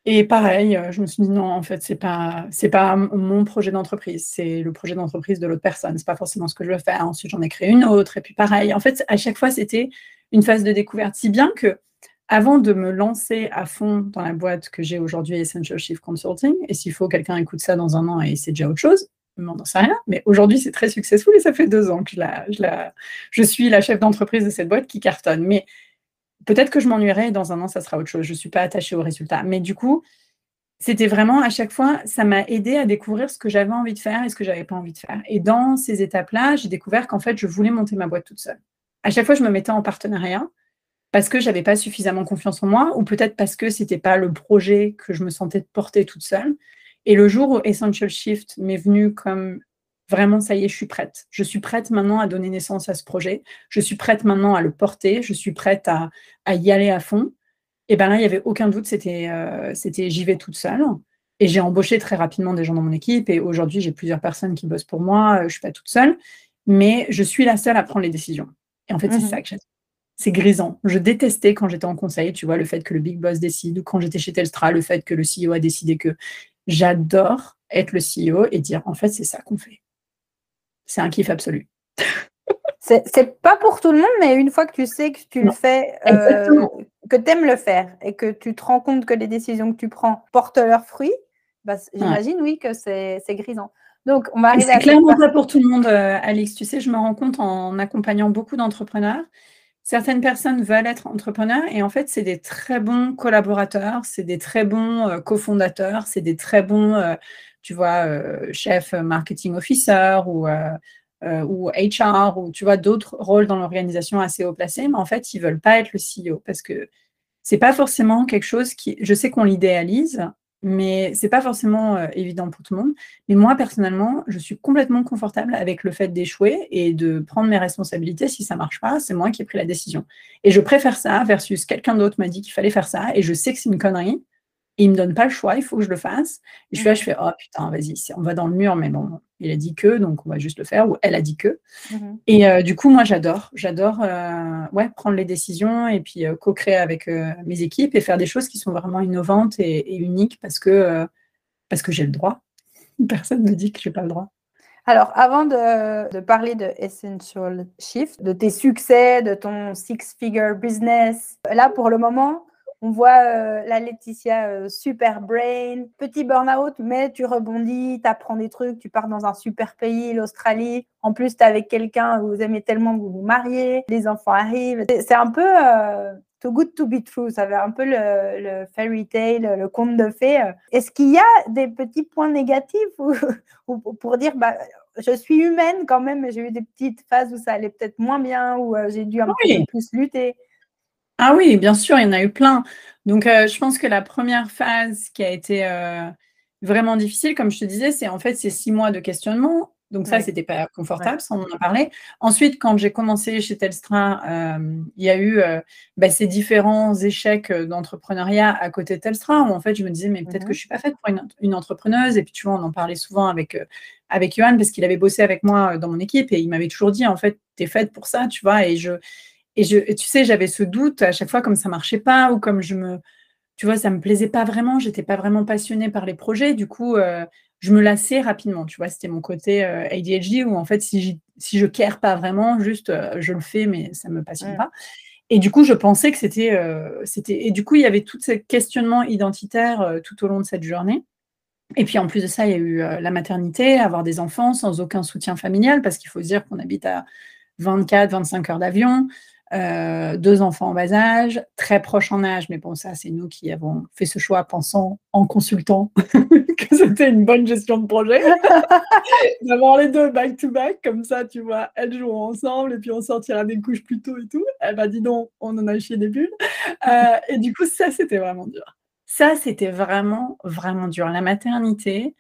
Et pareil, euh, je me suis dit non, en fait, c'est pas, pas mon projet d'entreprise, c'est le projet d'entreprise de l'autre personne. C'est pas forcément ce que je veux faire. Ensuite, j'en ai créé une autre. Et puis pareil, en fait, à chaque fois, c'était une phase de découverte. Si bien que avant de me lancer à fond dans la boîte que j'ai aujourd'hui, Essential Shift Consulting, et s'il faut quelqu'un écoute ça dans un an et c'est déjà autre chose, je n'en sais rien, mais aujourd'hui c'est très successful et ça fait deux ans que je, la, je, la, je suis la chef d'entreprise de cette boîte qui cartonne. Mais peut-être que je m'ennuierai et dans un an ça sera autre chose. Je ne suis pas attachée au résultat. Mais du coup, c'était vraiment à chaque fois, ça m'a aidé à découvrir ce que j'avais envie de faire et ce que j'avais pas envie de faire. Et dans ces étapes-là, j'ai découvert qu'en fait, je voulais monter ma boîte toute seule à chaque fois, je me mettais en partenariat parce que j'avais pas suffisamment confiance en moi, ou peut-être parce que c'était pas le projet que je me sentais porter toute seule. Et le jour où Essential Shift m'est venu comme vraiment, ça y est, je suis prête. Je suis prête maintenant à donner naissance à ce projet. Je suis prête maintenant à le porter. Je suis prête à, y aller à fond. Et ben là, il n'y avait aucun doute, c'était euh, c'était j'y vais toute seule. Et j'ai embauché très rapidement des gens dans mon équipe. Et aujourd'hui, j'ai plusieurs personnes qui bossent pour moi. Je ne suis pas toute seule, mais je suis la seule à prendre les décisions. Et en fait, c'est mmh ça que. C'est grisant. Je détestais quand j'étais en conseil, tu vois, le fait que le big boss décide, ou quand j'étais chez Telstra, le fait que le CEO a décidé que j'adore être le CEO et dire, en fait, c'est ça qu'on fait. C'est un kiff absolu. c'est pas pour tout le monde, mais une fois que tu sais que tu le fais, euh, que tu aimes le faire et que tu te rends compte que les décisions que tu prends portent leurs fruits, bah, j'imagine, oui, que c'est grisant. Donc, on va arriver C'est clairement pas pour tout le monde, euh, Alix. Tu sais, je me rends compte en accompagnant beaucoup d'entrepreneurs. Certaines personnes veulent être entrepreneurs et en fait, c'est des très bons collaborateurs, c'est des très bons euh, cofondateurs, c'est des très bons, euh, tu vois, chefs marketing officer ou, ou HR ou tu vois, d'autres rôles dans l'organisation assez haut placés, mais en fait, ils veulent pas être le CEO parce que c'est pas forcément quelque chose qui, je sais qu'on l'idéalise, mais c'est pas forcément euh, évident pour tout le monde. Mais moi, personnellement, je suis complètement confortable avec le fait d'échouer et de prendre mes responsabilités. Si ça marche pas, c'est moi qui ai pris la décision. Et je préfère ça versus quelqu'un d'autre m'a dit qu'il fallait faire ça et je sais que c'est une connerie il me donne pas le choix, il faut que je le fasse. Et je suis là, je fais, oh putain, vas-y, on va dans le mur, mais bon, il a dit que, donc on va juste le faire, ou elle a dit que. Mhm. Et euh, du coup, moi, j'adore, j'adore euh, ouais, prendre les décisions et puis euh, co-créer avec mes équipes et faire des choses qui sont vraiment innovantes et, uniques parce que, parce que j'ai le droit. Personne ne dit que j'ai pas le droit. Alors, avant de, de, parler de Essential Shift, de tes succès, de ton six-figure business, là, pour le moment, on voit euh, la Laetitia euh, super brain, petit burn-out, mais tu rebondis, tu apprends des trucs, tu pars dans un super pays, l'Australie. En plus, tu es avec quelqu'un, vous aimez tellement que vous vous mariez, les enfants arrivent. C'est un peu euh, too good to be true. Ça fait un peu le, fairy tale, le conte de fées. Est-ce qu'il y a des petits points négatifs ou, pour dire, bah, je suis humaine quand même, mais j'ai eu des petites phases où ça allait peut-être moins bien, où j'ai dû un peu plus lutter? Ah oui, bien sûr, il y en a eu plein. Donc, euh, je pense que la première phase qui a été euh, vraiment difficile, comme je te disais, c'est en fait ces six mois de questionnement. Donc ça, c'était pas confortable, ça on en a parlé. Ensuite, quand j'ai commencé chez Telstra, euh, il y a eu bah, ces différents échecs d'entrepreneuriat à côté de Telstra, où en fait, je me disais, mais peut-être que mhm. je suis pas faite pour une, entrepreneuse. Et puis, tu vois, on en parlait souvent avec, avec Johan, parce qu'il avait bossé avec moi dans mon équipe, et il m'avait toujours dit, en fait, tu es faite pour ça, tu vois. Et je et, je, tu sais, j'avais ce doute à chaque fois, comme ça marchait pas, ou comme je me, tu vois, ça me plaisait pas vraiment, j'étais pas vraiment passionnée par les projets. Du coup, euh, je me lassais rapidement. Tu vois, c'était mon côté euh, ADHD où en fait, si, si je ne pas vraiment, juste euh, je le fais, mais ça ne me passionne pas. Et du coup, je pensais que c'était, c'était. Et du coup, il y avait tout ce questionnement identitaire tout au long de cette journée. Et puis en plus de ça, il y a eu la maternité, avoir des enfants sans aucun soutien familial, parce qu'il faut se dire qu'on habite à 24, 25 heures d'avion. Euh, deux enfants en bas âge, très proches en âge, mais bon, ça, c'est nous qui avons fait ce choix pensant en consultant que c'était une bonne gestion de projet. D'avoir les deux back-to-back, comme ça, tu vois, elles joueront ensemble et puis on sortira des couches plus tôt et tout. Elle m'a dit non, on en a chié des bulles. Euh, et du coup, ça, c'était vraiment dur. Ça, c'était vraiment, vraiment dur. La maternité,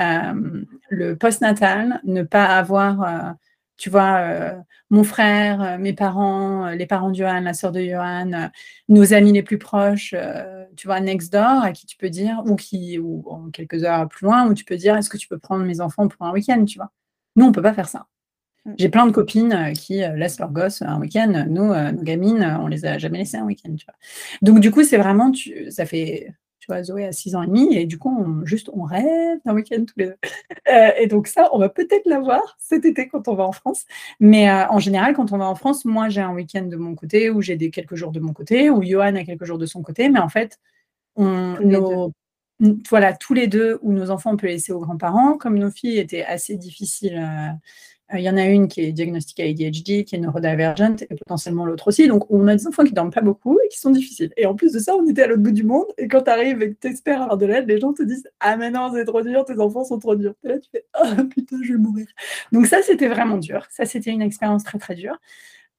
euh, le postnatal, ne pas avoir tu vois, euh, mon frère, euh, mes parents, euh, les parents de Johan, la sœur de Johan, nos amis les plus proches, tu vois, next door, à qui tu peux dire, ou qui, ou en quelques heures plus loin, où tu peux dire, est-ce que tu peux prendre mes enfants pour un week-end, tu vois. Nous, on ne peut pas faire ça. Mm. J'ai plein de copines qui laissent leurs gosses un week-end. Nous, nos gamines, on les a jamais laissées un week-end, tu vois. Donc, du coup, c'est vraiment, tu, ça fait tu vois, Zoé a 6 ans et demi, et du coup, on, juste, on rêve d'un week-end tous les deux. Euh, et donc ça, on va peut-être l'avoir cet été quand on va en France. Mais euh, en général, quand on va en France, moi, j'ai un week-end de mon côté, ou j'ai des quelques jours de mon côté, ou Johan a quelques jours de son côté. Mais en fait, on, voilà, tous les deux, ou nos enfants, on peut laisser aux grands-parents. Comme nos filles étaient assez difficiles euh, il y en a une qui est diagnostiquée ADHD, qui est neurodivergente, et potentiellement l'autre aussi. Donc, on a des enfants qui dorment pas beaucoup et qui sont difficiles. Et en plus de ça, on était à l'autre bout du monde. Et quand tu arrives et que tu espères avoir de l'aide, les gens te disent Ah, mais non, c'est trop dur, tes enfants sont trop durs. Et là, tu fais Ah, putain, je vais mourir. Donc, ça, c'était vraiment dur. Ça, c'était une expérience très, très dure.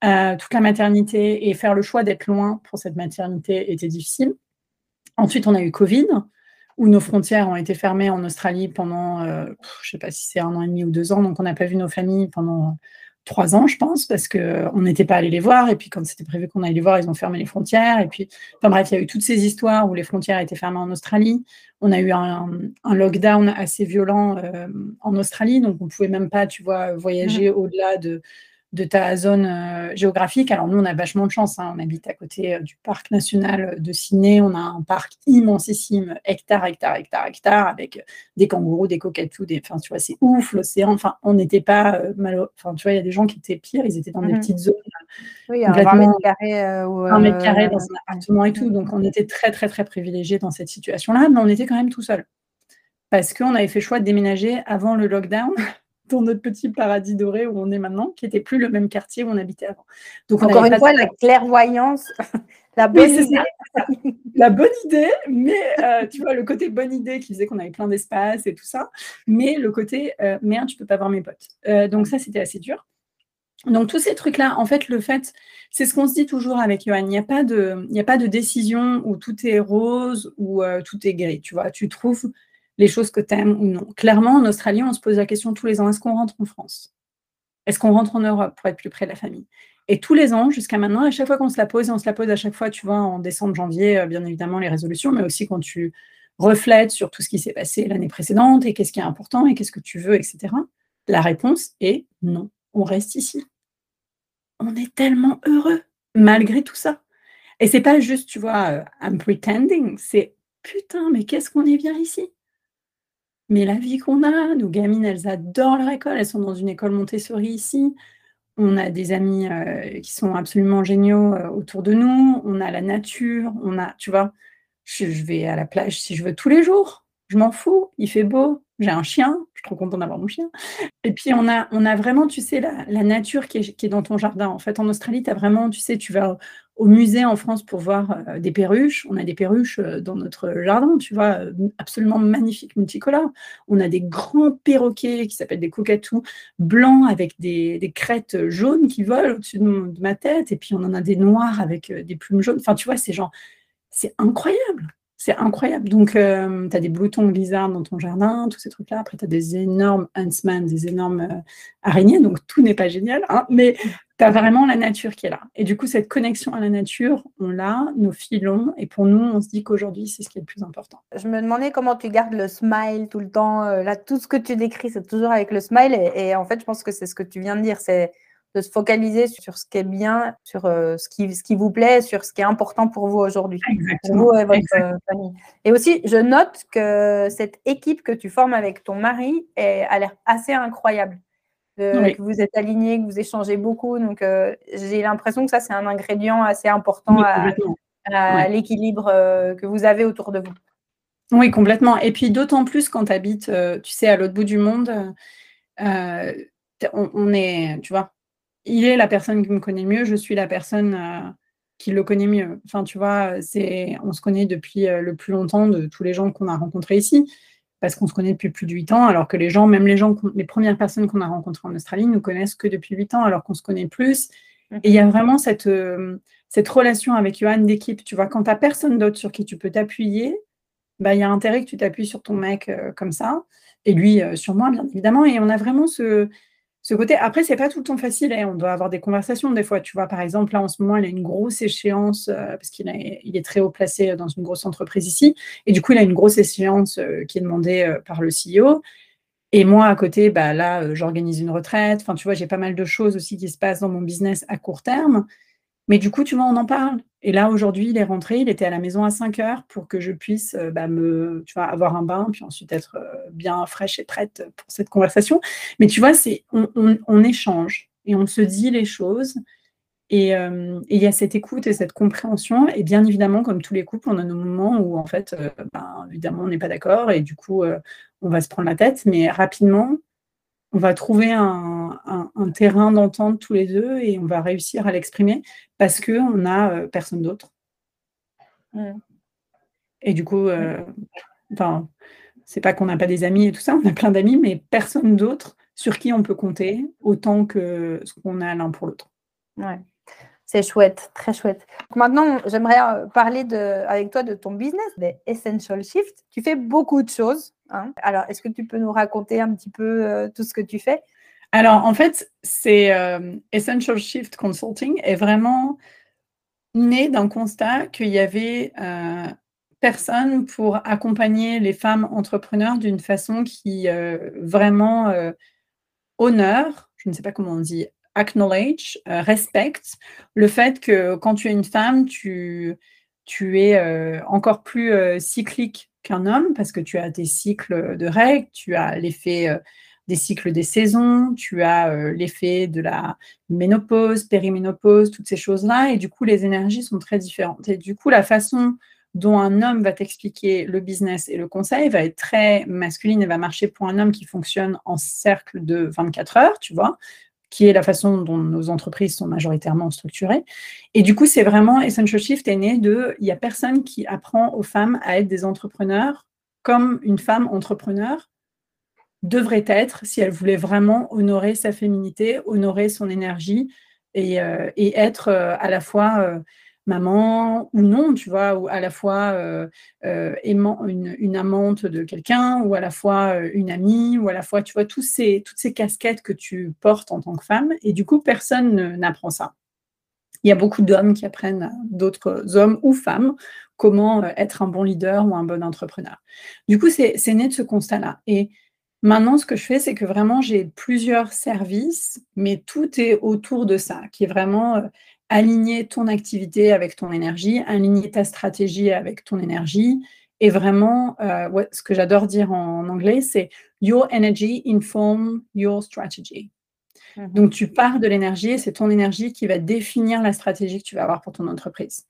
Euh, toute la maternité et faire le choix d'être loin pour cette maternité était difficile. Ensuite, on a eu Covid où nos frontières ont été fermées en Australie pendant, euh, je ne sais pas si c'est un an et demi ou deux ans, donc on n'a pas vu nos familles pendant trois ans, je pense, parce qu'on n'était pas allé les voir. Et puis, quand c'était prévu qu'on allait les voir, ils ont fermé les frontières. Et puis, enfin bref, il y a eu toutes ces histoires où les frontières étaient fermées en Australie. On a eu un, lockdown assez violent euh, en Australie, donc on ne pouvait même pas, tu vois, voyager mmh. au-delà de, de ta zone euh, géographique. Alors nous, on a vachement de chance. Hein. On habite à côté euh, du parc national de Sydney. On a un parc immensissime, hectare, hectare, hectare, hectare, avec des kangourous, des coquetous. Des... Enfin, tu vois, c'est ouf, l'océan. Enfin, on n'était pas euh, mal. Enfin, tu vois, il y a des gens qui étaient pires. Ils étaient dans des mhm. petites zones. Oui, un 20 mètres carrés. un mètre carré dans un appartement et tout. Donc, on était très, très, très privilégiés dans cette situation-là. Mais on était quand même tout seul. Parce qu'on avait fait le choix de déménager avant le lockdown dans notre petit paradis doré où on est maintenant, qui n'était plus le même quartier où on habitait avant. Donc, encore une fois, la clairvoyance, la bonne idée. la bonne idée, mais euh, tu vois, le côté bonne idée qui faisait qu'on avait plein d'espace et tout ça, mais le côté euh, merde, je peux pas voir mes potes. Euh, donc, ça, c'était assez dur. Donc, tous ces trucs-là, en fait, le fait, c'est ce qu'on se dit toujours avec Johan. Il n'y a, pas de, il a pas de décision où tout est rose ou tout est gris. Tu vois, tu trouves les choses que tu aimes ou non. Clairement, en Australie, on se pose la question tous les ans, est-ce qu'on rentre en France? Est-ce qu'on rentre en Europe pour être plus près de la famille? Et tous les ans, jusqu'à maintenant, à chaque fois qu'on se la pose, et on se la pose à chaque fois, tu vois, en décembre, janvier, euh, bien évidemment, les résolutions, mais aussi quand tu reflètes sur tout ce qui s'est passé l'année précédente et qu'est-ce qui est important et qu'est-ce que tu veux, etc. La réponse est non, on reste ici. On est tellement heureux malgré tout ça. Et c'est pas juste, tu vois, euh, I'm pretending, c'est putain, mais qu'est-ce qu'on est bien ici? Mais la vie qu'on a, nos gamines, elles adorent leur école, elles sont dans une école Montessori ici. On a des amis euh, qui sont absolument géniaux euh, autour de nous. On a la nature, on a, tu vois, je, vais à la plage si je veux tous les jours. Je m'en fous, il fait beau, j'ai un chien, je suis trop contente d'avoir mon chien. Et puis on a, on vraiment, tu sais, la, nature qui est, qui est, dans ton jardin. En fait, en Australie, tu as vraiment, tu sais, tu vas au musée en France pour voir euh, des perruches. On a des perruches euh, dans notre jardin, tu vois, euh, absolument magnifiques, multicolores. On a des grands perroquets qui s'appellent des cockatous blancs avec des, crêtes jaunes qui volent au-dessus de, ma tête. Et puis on en a des noirs avec des plumes jaunes. Enfin, tu vois, c'est genre, c'est incroyable. C'est incroyable. Donc, tu as des bloutons blizzards dans ton jardin, tous ces trucs-là. Après, tu as des énormes huntsmen, des énormes araignées. Donc, tout n'est pas génial. Hein, mais tu as vraiment la nature qui est là. Et du coup, cette connexion à la nature, on l'a, nos filons, et pour nous, on se dit qu'aujourd'hui, c'est ce qui est le plus important. Je me demandais comment tu gardes le smile tout le temps. Euh, là, tout ce que tu décris, c'est toujours avec le smile. Et, en fait, je pense que c'est ce que tu viens de dire. C'est de se focaliser sur ce qui est bien, sur ce, qui, ce qui vous plaît, sur ce qui est important pour vous aujourd'hui, pour vous et votre famille. Et aussi, je note que cette équipe que tu formes avec ton mari est, a l'air assez incroyable. Que vous êtes alignés, que vous échangez beaucoup. Donc, j'ai l'impression que ça, c'est un ingrédient assez important à, l'équilibre que vous avez autour de vous. Oui, complètement. Et puis d'autant plus quand tu habites, tu sais, à l'autre bout du monde, on, est, tu vois, il est la personne qui me connaît mieux, je suis la personne euh, qui le connaît mieux. Enfin, tu vois, c'est, on se connaît depuis euh, le plus longtemps de tous les gens qu'on a rencontrés ici, parce qu'on se connaît depuis plus de 8 ans, alors que les gens, même les gens, les premières personnes qu'on a rencontrées en Australie, nous connaissent que depuis 8 ans, alors qu'on se connaît plus. Mhm. Et il y a vraiment cette, euh, cette relation avec Johan d'équipe. Tu vois, quand tu n'as personne d'autre sur qui tu peux t'appuyer, bah, il y a intérêt que tu t'appuies sur ton mec comme ça, et lui sur moi, bien évidemment. Et on a vraiment ce, ce côté. Après, c'est pas tout le temps facile. Hein. On doit avoir des conversations des fois. Tu vois, par exemple, là en ce moment, il a une grosse échéance euh, parce qu'il il est très haut placé dans une grosse entreprise ici. Et du coup, il a une grosse échéance euh, qui est demandée euh, par le CEO. Et moi, à côté, bah, là, j'organise une retraite. Enfin, tu vois, j'ai pas mal de choses aussi qui se passent dans mon business à court terme. Mais du coup, tu vois, on en parle. Et là, aujourd'hui, il est rentré, il était à la maison à 5 heures pour que je puisse euh, bah, me, tu vois, avoir un bain, puis ensuite être euh, bien fraîche et prête pour cette conversation. Mais tu vois, c'est on, échange et on se dit les choses. Euh, et il y a cette écoute et cette compréhension. Et bien évidemment, comme tous les couples, on a nos moments où, en fait, ben, évidemment, on n'est pas d'accord et du coup, on va se prendre la tête. Mais rapidement, on va trouver un, terrain d'entente tous les deux et on va réussir à l'exprimer parce qu'on n'a euh, personne d'autre. Et du coup, euh, enfin, c'est pas qu'on n'a pas des amis et tout ça, on a plein d'amis, mais personne d'autre sur qui on peut compter autant que ce qu'on a l'un pour l'autre. Ouais. C'est chouette, très chouette. Maintenant, j'aimerais euh, parler avec toi de ton business, des Essential Shift. Tu fais beaucoup de choses. Hein. Alors, est-ce que tu peux nous raconter un petit peu euh, tout ce que tu fais? Alors, en fait, c'est euh, Essential Shift Consulting est vraiment né d'un constat qu'il y avait personne pour accompagner les femmes entrepreneurs d'une façon qui vraiment honneur, je ne sais pas comment on dit, acknowledge, euh, respecte le fait que quand tu es une femme, tu, tu es euh, encore plus euh, cyclique qu'un homme parce que tu as des cycles de règles, tu as l'effet des cycles des saisons, tu as l'effet de la ménopause, périménopause, toutes ces choses-là, et du coup, les énergies sont très différentes. Et du coup, la façon dont un homme va t'expliquer le business et le conseil va être très masculine et va marcher pour un homme qui fonctionne en cercle de 24 heures, tu vois, qui est la façon dont nos entreprises sont majoritairement structurées. Et du coup, c'est vraiment Essential Shift est né de il n'y a personne qui apprend aux femmes à être des entrepreneurs comme une femme entrepreneur devrait être si elle voulait vraiment honorer sa féminité, honorer son énergie et, euh, être euh, à la fois euh, maman ou non, tu vois, ou à la fois euh, euh, aimant, une, amante de quelqu'un, ou à la fois euh, une amie, ou à la fois, tu vois, tous ces, toutes ces casquettes que tu portes en tant que femme. Et du coup, personne n'apprend ça. Il y a beaucoup d'hommes qui apprennent d'autres hommes ou femmes comment être un bon leader ou un bon entrepreneur. Du coup, c'est né de ce constat-là. Et Maintenant, ce que je fais, c'est que vraiment, j'ai plusieurs services, mais tout est autour de ça, qui est vraiment aligner ton activité avec ton énergie, aligner ta stratégie avec ton énergie. Et vraiment, euh, ce que j'adore dire en, anglais, c'est Your energy inform your strategy. Mhm. Donc, tu pars de l'énergie et c'est ton énergie qui va définir la stratégie que tu vas avoir pour ton entreprise.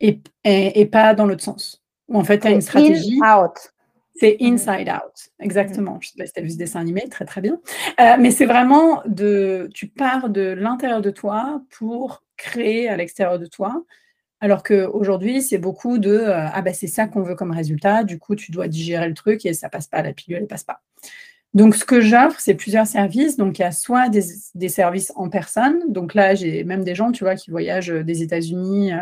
Et, et, pas dans l'autre sens. Où en fait, tu as une stratégie. out. C'est mmh. Inside Out, exactement. Je sais pas si tu as vu ce dessin animé, très très bien. Euh, mais c'est vraiment de, tu pars de l'intérieur de toi pour créer à l'extérieur de toi. Alors qu'aujourd'hui, c'est beaucoup de euh, ah ben c'est ça qu'on veut comme résultat, du coup tu dois digérer le truc et ça passe pas, la pilule elle passe pas. Donc ce que j'offre, c'est plusieurs services. Donc il y a soit des, des services en personne, donc là j'ai même des gens, tu vois, qui voyagent des États-Unis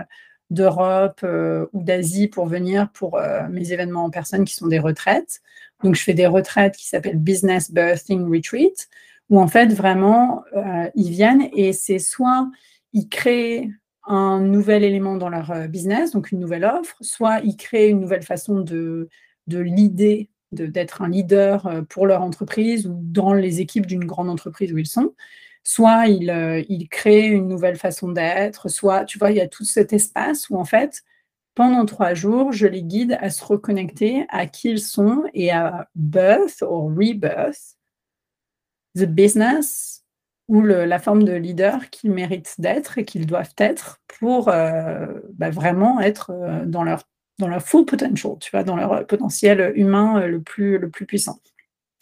d'Europe euh, ou d'Asie pour venir pour euh, mes événements en personne qui sont des retraites. Donc, je fais des retraites qui s'appellent Business Birthing Retreat, où en fait, vraiment, euh, ils viennent et c'est soit ils créent un nouvel élément dans leur business, donc une nouvelle offre, soit ils créent une nouvelle façon de, de l'idée d'être un leader pour leur entreprise ou dans les équipes d'une grande entreprise où ils sont. Soit il, il crée une nouvelle façon d'être, soit, tu vois, il y a tout cet espace où en fait, pendant trois jours, je les guide à se reconnecter à qui ils sont et à birth ou rebirth, the business ou la forme de leader qu'ils méritent d'être et qu'ils doivent être pour euh, bah, vraiment être euh, dans leur, dans leur full potential, tu vois, dans leur potentiel humain euh, le plus, le plus puissant.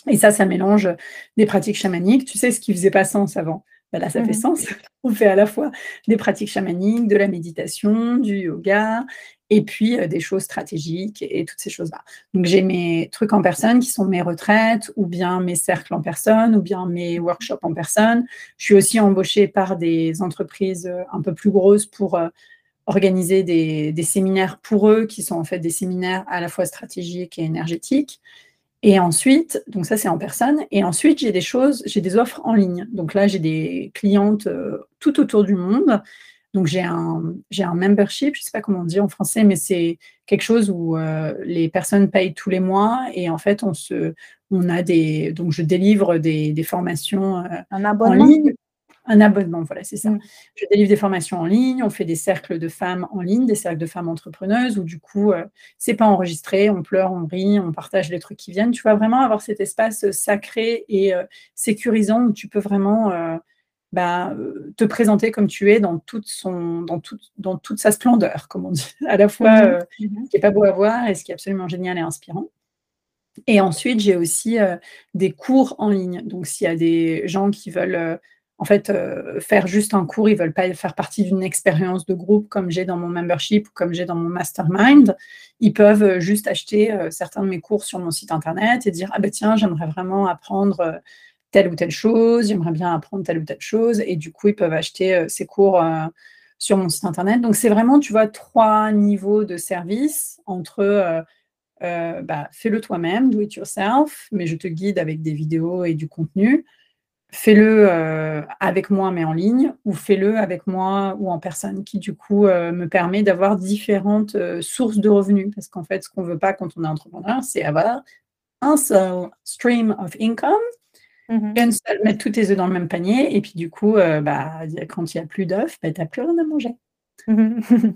Et ça, ça mélange des pratiques chamaniques. Tu sais, ce qui faisait pas sens avant. Bah, là, ça fait mmh sens. On fait à la fois des pratiques chamaniques, de la méditation, du yoga, et puis des choses stratégiques et toutes ces choses-là. Donc j'ai mes trucs en personne qui sont mes retraites, ou bien mes cercles en personne, ou bien mes workshops en personne. Je suis aussi embauchée par des entreprises un peu plus grosses pour organiser des, des, séminaires pour eux, qui sont en fait des séminaires à la fois stratégiques et énergétiques. Et ensuite, donc ça c'est en personne, et ensuite j'ai des choses, j'ai des offres en ligne. Donc là j'ai des clientes euh, tout autour du monde. Donc j'ai un, j'ai un membership, je ne sais pas comment on dit en français, mais c'est quelque chose où euh, les personnes payent tous les mois et en fait on se, on a des, donc je délivre des, des formations euh, en ligne. Un abonnement, voilà, c'est ça. Mm. Je délivre des formations en ligne, on fait des cercles de femmes en ligne, des cercles de femmes entrepreneuses où du coup, euh, c'est pas enregistré, on pleure, on rit, on partage les trucs qui viennent. Tu vas vraiment avoir cet espace euh, sacré et euh, sécurisant où tu peux vraiment bah, te présenter comme tu es dans toute, son, dans, dans toute sa splendeur, comme on dit, à la fois mm-hmm. Mm-hmm. ce qui est pas beau à voir et ce qui est absolument génial et inspirant. Et ensuite, j'ai aussi des cours en ligne. Donc, s'il y a des gens qui veulent en fait, euh, faire juste un cours, ils ne veulent pas faire partie d'une expérience de groupe comme j'ai dans mon membership ou comme j'ai dans mon mastermind. Ils peuvent euh, juste acheter euh, certains de mes cours sur mon site internet et dire Ah ben tiens, j'aimerais vraiment apprendre telle ou telle chose, j'aimerais bien apprendre telle ou telle chose. Et du coup, ils peuvent acheter ces cours sur mon site internet. Donc, c'est vraiment, tu vois, trois niveaux de service entre bah, fais-le toi-même, do it yourself, mais je te guide avec des vidéos et du contenu fais-le euh, avec moi mais en ligne ou fais-le avec moi ou en personne qui du coup euh, me permet d'avoir différentes euh, sources de revenus. Parce qu'en fait ce qu'on veut pas quand on est entrepreneur c'est avoir un seul stream of income mm mettre tous tes œufs dans le même panier et puis du coup bah, quand il n'y a plus d'œufs bah, tu n'as plus rien à manger. Mm-hmm.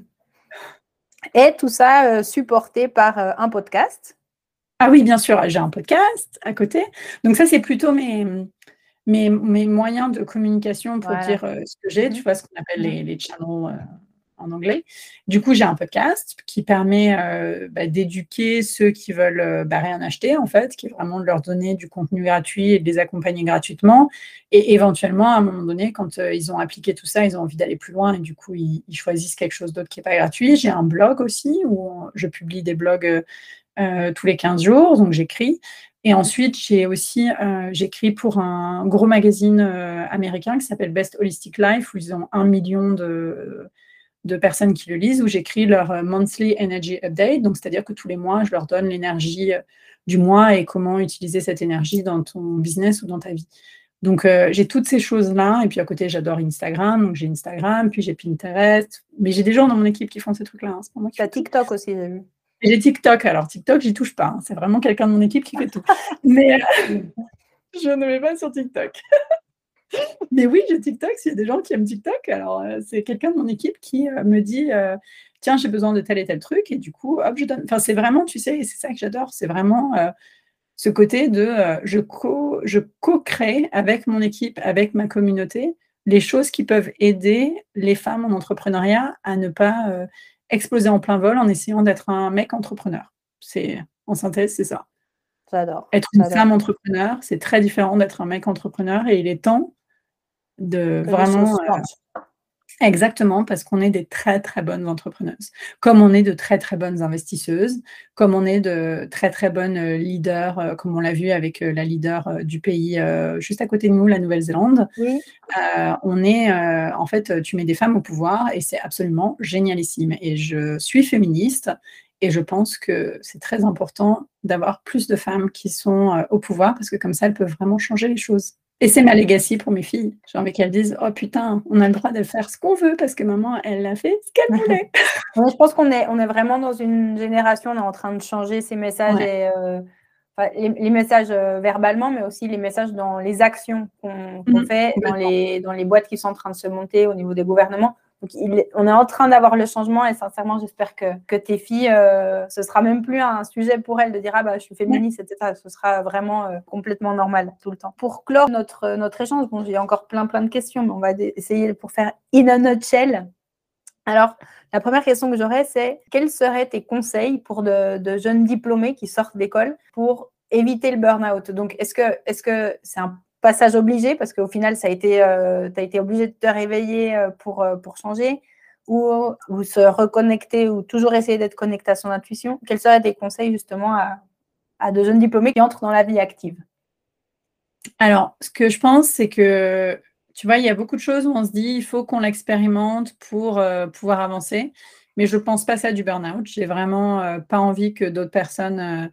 et tout ça supporté par un podcast. Ah oui bien sûr j'ai un podcast à côté. Donc ça c'est plutôt mes mes, mes moyens de communication pour dire euh, ce que j'ai, tu mmh vois, ce qu'on appelle les, mmh les channels euh, en anglais. Du coup, j'ai un podcast qui permet euh, bah, d'éduquer ceux qui veulent bah, rien acheter, en fait, qui est vraiment de leur donner du contenu gratuit et de les accompagner gratuitement. Et éventuellement, à un moment donné, quand ils ont appliqué tout ça, ils ont envie d'aller plus loin et du coup, ils, ils choisissent quelque chose d'autre qui n'est pas gratuit. J'ai un blog aussi où je publie des blogs tous les 15 jours, donc j'écris. Et ensuite, j'ai aussi euh, j'écris pour un gros magazine euh, américain qui s'appelle Best Holistic Life, où ils ont un million de, de personnes qui le lisent, où j'écris leur euh, monthly energy update. Donc, c'est-à-dire que tous les mois, je leur donne l'énergie du mois et comment utiliser cette énergie dans ton business ou dans ta vie. Donc, j'ai toutes ces choses-là. Et puis, à côté, j'adore Instagram. Donc, j'ai Instagram, puis j'ai Pinterest. Mais j'ai des gens dans mon équipe qui font ces trucs-là. Hein, tu as TikTok aussi, j'ai vu. J'ai TikTok. Alors, TikTok, j'y touche pas. Hein. C'est vraiment quelqu'un de mon équipe qui fait tout. Mais euh, je ne vais pas sur TikTok. Mais oui, j'ai TikTok. S'il y a des gens qui aiment TikTok, alors euh, c'est quelqu'un de mon équipe qui euh, me dit Tiens, j'ai besoin de tel et tel truc. Et du coup, hop, je donne. Enfin, c'est vraiment, tu sais, c'est ça que j'adore. C'est vraiment ce côté de je co je co-crée avec mon équipe, avec ma communauté, les choses qui peuvent aider les femmes en entrepreneuriat à ne pas exploser en plein vol en essayant d'être un mec entrepreneur. C'est en synthèse, c'est ça. J'adore. Être une femme entrepreneur, c'est très différent d'être un mec entrepreneur et il est temps de vraiment Exactement, parce qu'on est des très très bonnes entrepreneuses, comme on est de très très bonnes investisseuses, comme on est de très très bonnes euh, leaders, euh, comme on l'a vu avec euh, la leader du pays juste à côté de nous, la Nouvelle-Zélande. on est, en fait, tu mets des femmes au pouvoir et c'est absolument génialissime. Et je suis féministe et je pense que c'est très important d'avoir plus de femmes qui sont au pouvoir parce que comme ça, elles peuvent vraiment changer les choses. Et c'est ma legacy pour mes filles. J'ai envie qu'elles disent Oh putain, on a le droit de faire ce qu'on veut parce que maman, elle a fait ce qu'elle voulait. je pense qu'on est, on est vraiment dans une génération, on est en train de changer ces messages et euh, les, messages euh, verbalement, mais aussi les messages dans les actions qu'on mmh, fait dans les, dans les boîtes qui sont en train de se monter au niveau des gouvernements. Donc, on est en train d'avoir le changement et sincèrement, j'espère que, que, tes filles, euh, ce sera même plus un sujet pour elles de dire ah bah je suis féministe, etc. Ce sera vraiment euh, complètement normal tout le temps. Pour clore notre, notre échange, bon, j'ai encore plein plein de questions, mais on va essayer pour faire in a nutshell. Alors, la première question que j'aurais, c'est quels seraient tes conseils pour de, jeunes diplômés qui sortent d'école pour éviter le burn-out? Donc, est-ce que c'est -ce c'est un passage obligé parce qu'au final, ça a été, euh, tu as été obligé de te réveiller euh, pour, euh, pour changer ou, se reconnecter ou toujours essayer d'être connecté à son intuition Quels seraient tes conseils justement à, à de jeunes diplômés qui entrent dans la vie active? Alors, ce que je pense, c'est que tu vois, il y a beaucoup de choses où on se dit il faut qu'on l'expérimente pour pouvoir avancer. Mais je ne pense pas ça du burn-out. J'ai vraiment pas envie que d'autres personnes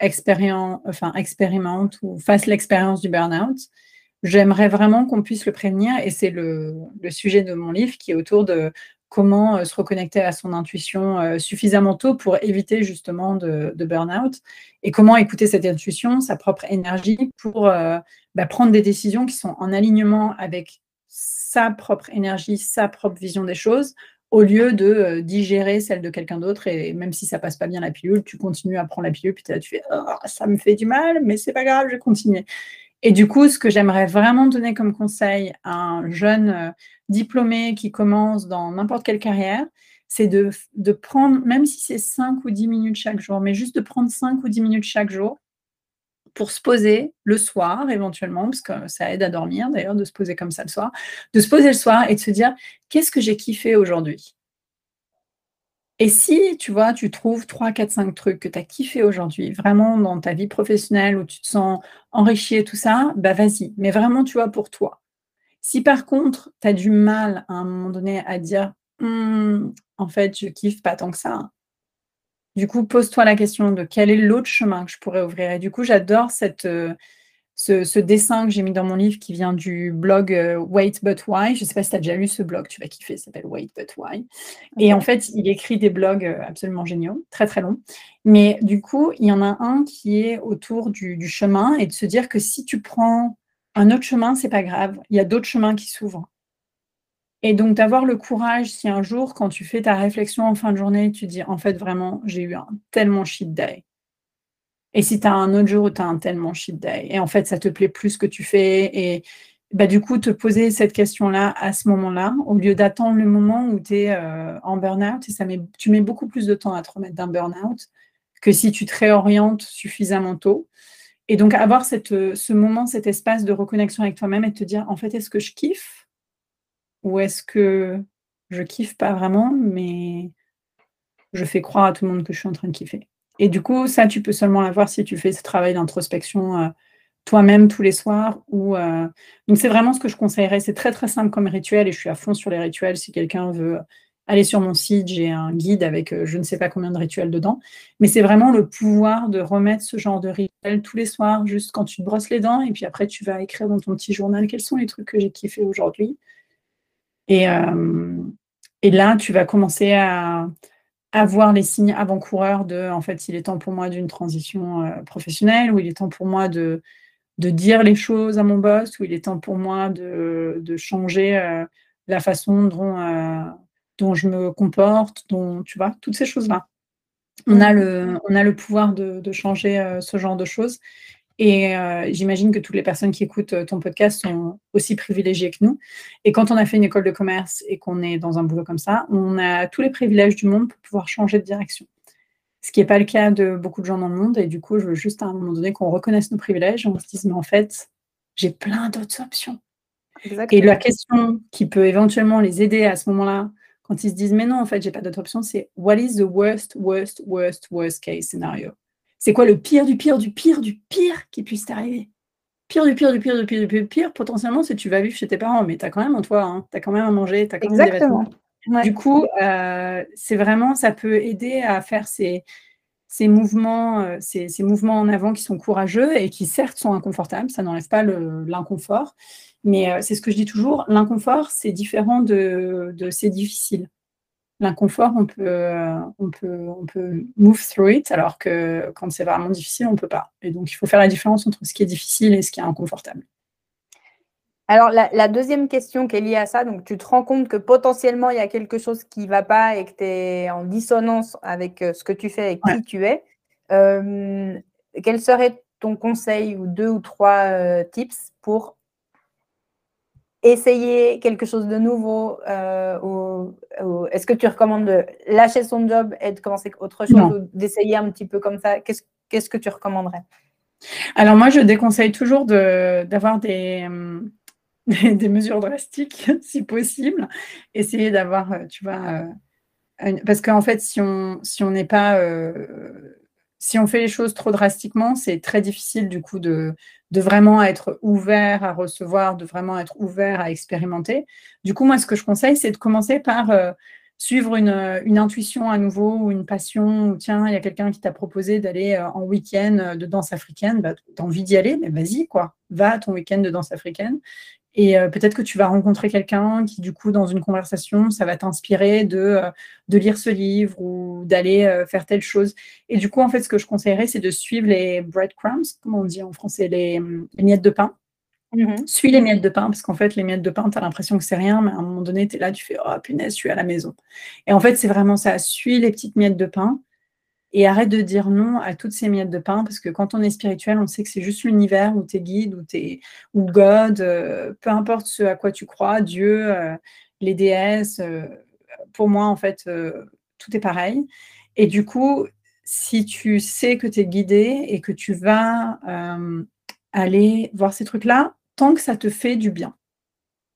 enfin, expérimentent ou fassent l'expérience du burn-out. J'aimerais vraiment qu'on puisse le prévenir et c'est le, sujet de mon livre qui est autour de comment se reconnecter à son intuition suffisamment tôt pour éviter justement de, de burn-out et comment écouter cette intuition, sa propre énergie pour bah, prendre des décisions qui sont en alignement avec sa propre énergie, sa propre vision des choses, au lieu de euh, digérer celle de quelqu'un d'autre. Et même si ça passe pas bien la pilule, tu continues à prendre la pilule, puis tu fais oh, ça me fait du mal, mais c'est pas grave, je vais continuer. Et du coup, ce que j'aimerais vraiment donner comme conseil à un jeune euh, diplômé qui commence dans n'importe quelle carrière, c'est de, de, prendre, même si c'est 5 ou 10 minutes chaque jour, mais juste de prendre 5 ou 10 minutes chaque jour pour se poser le soir éventuellement, parce que ça aide à dormir d'ailleurs de se poser comme ça le soir, de se poser le soir et de se dire qu'est-ce que j'ai kiffé aujourd'hui? Et si, tu vois, tu trouves 3, 4, 5 trucs que tu as kiffé aujourd'hui, vraiment dans ta vie professionnelle où tu te sens enrichi et tout ça, bah vas-y. Mais vraiment, tu vois, pour toi. Si par contre, tu as du mal à un moment donné à dire, «Hum, en fait, je kiffe pas tant que ça, du coup, pose-toi la question de quel est l'autre chemin que je pourrais ouvrir. Et du coup, j'adore cette, euh, ce, dessin que j'ai mis dans mon livre qui vient du blog euh, Wait But Why. Je ne sais pas si tu as déjà lu ce blog, tu vas kiffer, ça s'appelle Wait But Why. Et en fait, il écrit des blogs euh, absolument géniaux, très très longs. Mais du coup, il y en a un qui est autour du, du chemin et de se dire que si tu prends un autre chemin, c'est pas grave. Il y a d'autres chemins qui s'ouvrent. Et donc, d'avoir le courage, si un jour, quand tu fais ta réflexion en fin de journée, tu dis, en fait, vraiment, j'ai eu un tellement shit day. Et si tu as un autre jour où tu as un tellement shit day, et en fait, ça te plaît plus ce que tu fais, et bah, du coup, te poser cette question-là à ce moment-là, au lieu d'attendre le moment où tu es euh, en burn-out, et ça met, tu mets beaucoup plus de temps à te remettre d'un burn-out que si tu te réorientes suffisamment tôt. Et donc, avoir ce moment, cet espace de reconnexion avec toi-même et te dire, en fait, est-ce que je kiffe ou est-ce que je kiffe pas vraiment, mais je fais croire à tout le monde que je suis en train de kiffer Et du coup, ça, tu peux seulement l'avoir si tu fais ce travail d'introspection euh, toi-même tous les soirs. Euh, Donc, c'est vraiment ce que je conseillerais. C'est très, très simple comme rituel et je suis à fond sur les rituels. Si quelqu'un veut aller sur mon site, j'ai un guide avec euh, je ne sais pas combien de rituels dedans. Mais c'est vraiment le pouvoir de remettre ce genre de rituel tous les soirs, juste quand tu te brosses les dents. Et puis après, tu vas écrire dans ton petit journal quels sont les trucs que j'ai kiffé aujourd'hui. Et, euh, et là, tu vas commencer à, avoir les signes avant-coureurs de, en fait, il est temps pour moi d'une transition euh, professionnelle, ou il est temps pour moi de, de dire les choses à mon boss, ou il est temps pour moi de, de changer euh, la façon dont, dont je me comporte, dont, tu vois, toutes ces choses-là. On, a mmh. le, on a le pouvoir de, de changer ce genre de choses. Et euh, j'imagine que toutes les personnes qui écoutent euh, ton podcast sont aussi privilégiées que nous. Et quand on a fait une école de commerce et qu'on est dans un boulot comme ça, on a tous les privilèges du monde pour pouvoir changer de direction. Ce qui n'est pas le cas de beaucoup de gens dans le monde. Et du coup, je veux juste à un moment donné qu'on reconnaisse nos privilèges et on se dise, mais en fait, j'ai plein d'autres options. Et la question qui peut éventuellement les aider à ce moment-là, quand ils se disent, mais non, en fait, j'ai pas d'autres options, c'est what is the worst, worst, worst, worst case scenario? C'est quoi le pire du pire du pire du pire qui puisse t'arriver? Pire du pire du pire du pire du pire, pire potentiellement, c'est tu vas vivre chez tes parents, mais tu as quand même en toi, hein, tu as quand même à manger, tu as quand même des vêtements. Du coup, euh, c'est vraiment, ça peut aider à faire ces, ces mouvements, euh, ces, mouvements en avant qui sont courageux et qui certes sont inconfortables, ça n'enlève pas l'inconfort, mais euh, c'est ce que je dis toujours, l'inconfort, c'est différent de, de c'est difficile. L'inconfort, on peut, on, peut, on peut move through it, alors que quand c'est vraiment difficile, on ne peut pas. Et donc, il faut faire la différence entre ce qui est difficile et ce qui est inconfortable. Alors, la, deuxième question qui est liée à ça, donc tu te rends compte que potentiellement il y a quelque chose qui ne va pas et que tu es en dissonance avec euh, ce que tu fais et qui tu es. Euh, quel serait ton conseil ou deux ou trois euh, tips pour essayer quelque chose de nouveau Est-ce que tu recommandes de lâcher son job et de commencer autre chose ou d'essayer un petit peu comme ça? Qu'est-ce que tu recommanderais? Alors moi, je déconseille toujours d'avoir des hum, des, mesures drastiques, si possible. Essayer d'avoir, euh, tu vois, euh, parce qu'en fait, si on si on n'est pas, euh, si on fait les choses trop drastiquement, c'est très difficile du coup de, vraiment être ouvert à recevoir, de vraiment être ouvert à expérimenter. Du coup, moi, ce que je conseille, c'est de commencer par suivre une, une, intuition à nouveau ou une passion, ou tiens, il y a quelqu'un qui t'a proposé d'aller en week-end de danse africaine, bah, tu as envie d'y aller, mais vas-y, quoi, va à ton week-end de danse africaine. Et euh, peut-être que tu vas rencontrer quelqu'un qui, du coup, dans une conversation, ça va t'inspirer de, euh, de lire ce livre ou d'aller euh, faire telle chose. Et du coup, en fait, ce que je conseillerais, c'est de suivre les breadcrumbs, comme on dit en français, les, miettes de pain. Mm-hmm. Suis les miettes de pain, parce qu'en fait, les miettes de pain, tu as l'impression que c'est rien, mais à un moment donné, tu es là, tu fais Oh punaise, je suis à la maison. Et en fait, c'est vraiment ça. Suis les petites miettes de pain et arrête de dire non à toutes ces miettes de pain, parce que quand on est spirituel, on sait que c'est juste l'univers ou tes guides ou, tes, ou God, euh, peu importe ce à quoi tu crois, Dieu, euh, les déesses, euh, pour moi, en fait, tout est pareil. Et du coup, si tu sais que tu es guidé et que tu vas aller voir ces trucs-là, tant que ça te fait du bien.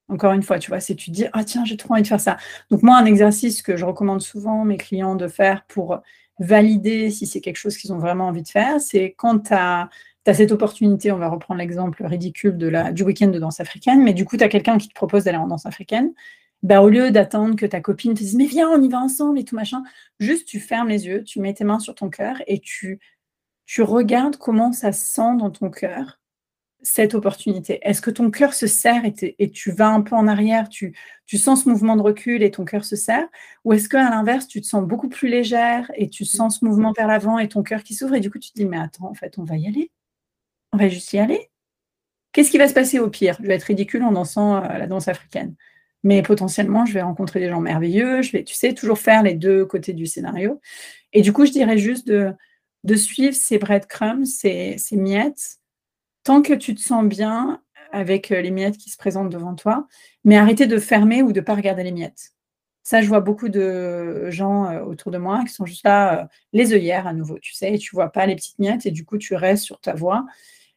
Encore une fois, tu vois, si tu dis, ah tiens, j'ai trop envie de faire ça. Donc moi, un exercice que je recommande souvent mes clients de faire pour valider si c'est quelque chose qu'ils ont vraiment envie de faire, c'est quand tu as, cette opportunité, on va reprendre l'exemple ridicule de la, du week-end de danse africaine, mais du coup, tu as quelqu'un qui te propose d'aller en danse africaine, bah, au lieu d'attendre que ta copine te dise mais viens, on y va ensemble et tout machin, juste tu fermes les yeux, tu mets tes mains sur ton cœur et tu, tu regardes comment ça sent dans ton cœur cette opportunité? Est-ce que ton cœur se serre et, tu vas un peu en arrière, tu, sens ce mouvement de recul et ton cœur se serre? Ou est-ce qu'à l'inverse, tu te sens beaucoup plus légère et tu sens ce mouvement vers l'avant et ton cœur qui s'ouvre et du coup tu te dis mais attends, en fait, on va y aller? On va juste y aller? Qu'est-ce qui va se passer au pire? Je vais être ridicule en dansant euh, la danse africaine. Mais potentiellement, je vais rencontrer des gens merveilleux, je vais, tu sais, toujours faire les deux côtés du scénario. Et du coup, je dirais juste de, de suivre ces breadcrumbs, ces, ces miettes, tant que tu te sens bien avec euh, les miettes qui se présentent devant toi, mais arrêtez de fermer ou de ne pas regarder les miettes. Ça, je vois beaucoup de gens euh, autour de moi qui sont juste là, euh, les œillères à nouveau, tu sais, et tu vois pas les petites miettes et du coup, tu restes sur ta voie.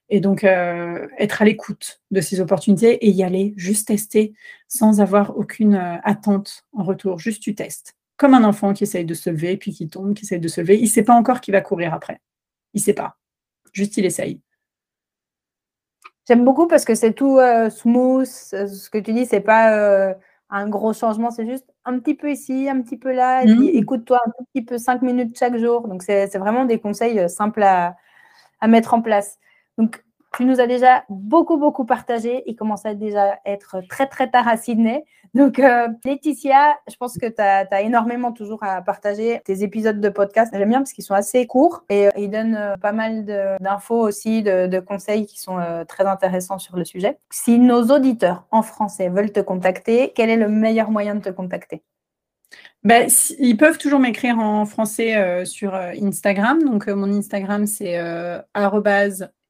Et donc, être à l'écoute de ces opportunités et y aller, juste tester sans avoir aucune attente en retour. Juste, tu testes. Comme un enfant qui essaye de se lever, puis qui tombe, qui essaye de se lever. Il ne sait pas encore qu'il va courir après. Il ne sait pas. Juste, il essaye. J'aime beaucoup parce que c'est tout euh, smooth. Euh, ce que tu dis, c'est pas euh, un gros changement, c'est juste un petit peu ici, un petit peu là. Mmh. écoute-toi un tout petit peu, cinq minutes chaque jour. Donc, c'est vraiment des conseils simples à, à, mettre en place. Donc, tu nous as déjà beaucoup, beaucoup partagé. Il commence à déjà être très, très tard à Sydney. Donc, euh, Laetitia, je pense que tu as, énormément toujours à partager tes épisodes de podcast. J'aime bien parce qu'ils sont assez courts et euh, ils donnent euh, pas mal d'infos aussi, de, conseils qui sont très intéressants sur le sujet. Si nos auditeurs en français veulent te contacter, quel est le meilleur moyen de te contacter? Ben, ils peuvent toujours m'écrire en français sur Instagram. Donc, mon Instagram, c'est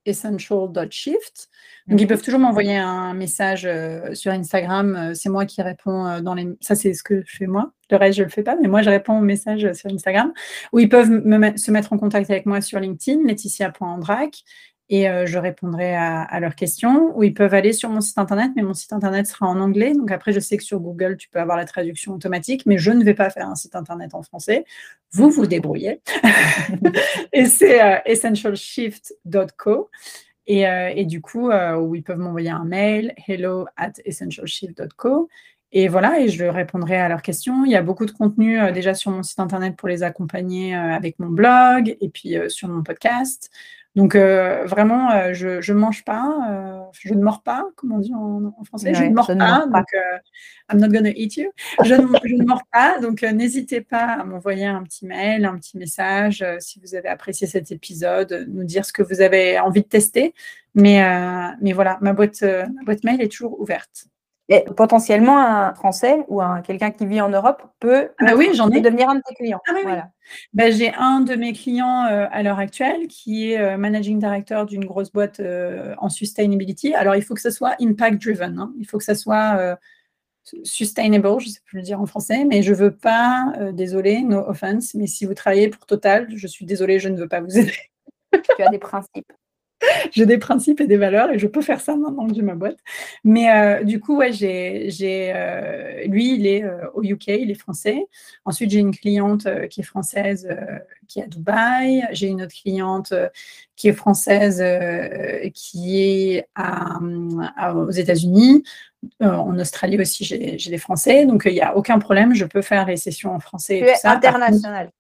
essential.shift. Donc, ils mhm. peuvent toujours m'envoyer un message euh, sur Instagram. Euh, c'est moi qui réponds euh, dans les. Ça, c'est ce que je fais moi. Le reste, je ne le fais pas, mais moi, je réponds aux messages sur Instagram. Ou ils peuvent se mettre en contact avec moi sur LinkedIn, laetitia.andrac et euh, je répondrai à, leurs questions. Ou ils peuvent aller sur mon site internet, mais mon site internet sera en anglais. Donc après, je sais que sur Google, tu peux avoir la traduction automatique, mais je ne vais pas faire un site internet en français. Vous vous débrouillez. et c'est euh, essentialshift.co. Et, euh, et, du coup, où ils peuvent m'envoyer un mail, hello at essentialshift.co. Et voilà, et je répondrai à leurs questions. Il y a beaucoup de contenu déjà sur mon site internet pour les accompagner avec mon blog et puis sur mon podcast. Donc euh, vraiment, euh, je ne mange pas, euh, je ne mords pas, comme on dit en, français, je ne mords pas, donc I'm not gonna eat you. Je ne, je ne mords pas, donc n'hésitez pas à m'envoyer un petit mail, un petit message si vous avez apprécié cet épisode, nous dire ce que vous avez envie de tester. Mais, mais voilà, ma boîte, ma boîte mail est toujours ouverte. Et potentiellement, un Français ou un, quelqu'un qui vit en Europe peut, ah bah oui, j'en ai. devenir un de tes clients. Ah voilà. Bah, j'ai un de mes clients euh, à l'heure actuelle qui est euh, managing director d'une grosse boîte euh, en sustainability. Alors, il faut que ce soit impact driven. Hein. Il faut que ça soit sustainable, je ne sais plus le dire en français, mais je ne veux pas, désolé, no offense, mais si vous travaillez pour Total, je suis désolée, je ne veux pas vous aider. tu as des principes. j'ai des principes et des valeurs et je peux faire ça maintenant que j'ai ma boîte. Mais euh, du coup, ouais, j'ai, j'ai euh, lui, il est euh, au UK, il est français. Ensuite, j'ai une cliente qui est française qui est à Dubaï. J'ai une autre cliente qui est française qui est à, aux États-Unis. en Australie aussi, j'ai, des Français. Donc, il n'y a aucun problème. Je peux faire les sessions en français. Tu es international.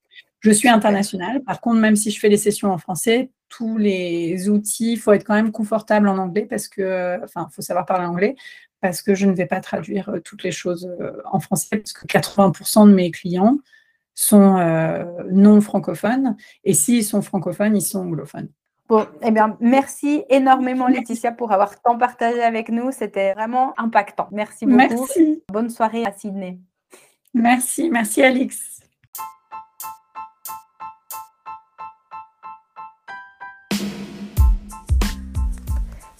Je suis internationale. Par contre, même si je fais les sessions en français, tous les outils, il faut être quand même confortable en anglais parce que, enfin, il faut savoir parler anglais parce que je ne vais pas traduire euh, toutes les choses euh, en français parce que 80% de mes clients sont euh, non francophones et s'ils sont francophones, ils sont anglophones. Bon, eh bien, merci énormément Laetitia pour avoir tant partagé avec nous. C'était vraiment impactant. Merci beaucoup. Merci. Bonne soirée à Sydney. Merci, merci Alix.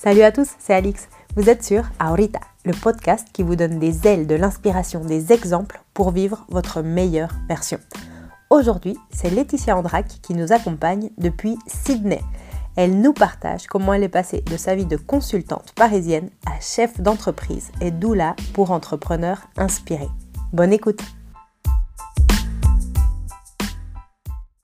Salut à tous, c'est Alix. Vous êtes sur Aurita, le podcast qui vous donne des ailes, de l'inspiration, des exemples pour vivre votre meilleure version. Aujourd'hui, c'est Laetitia Andrac qui nous accompagne depuis Sydney. Elle nous partage comment elle est passée de sa vie de consultante parisienne à chef d'entreprise et doula pour entrepreneurs inspirés. Bonne écoute!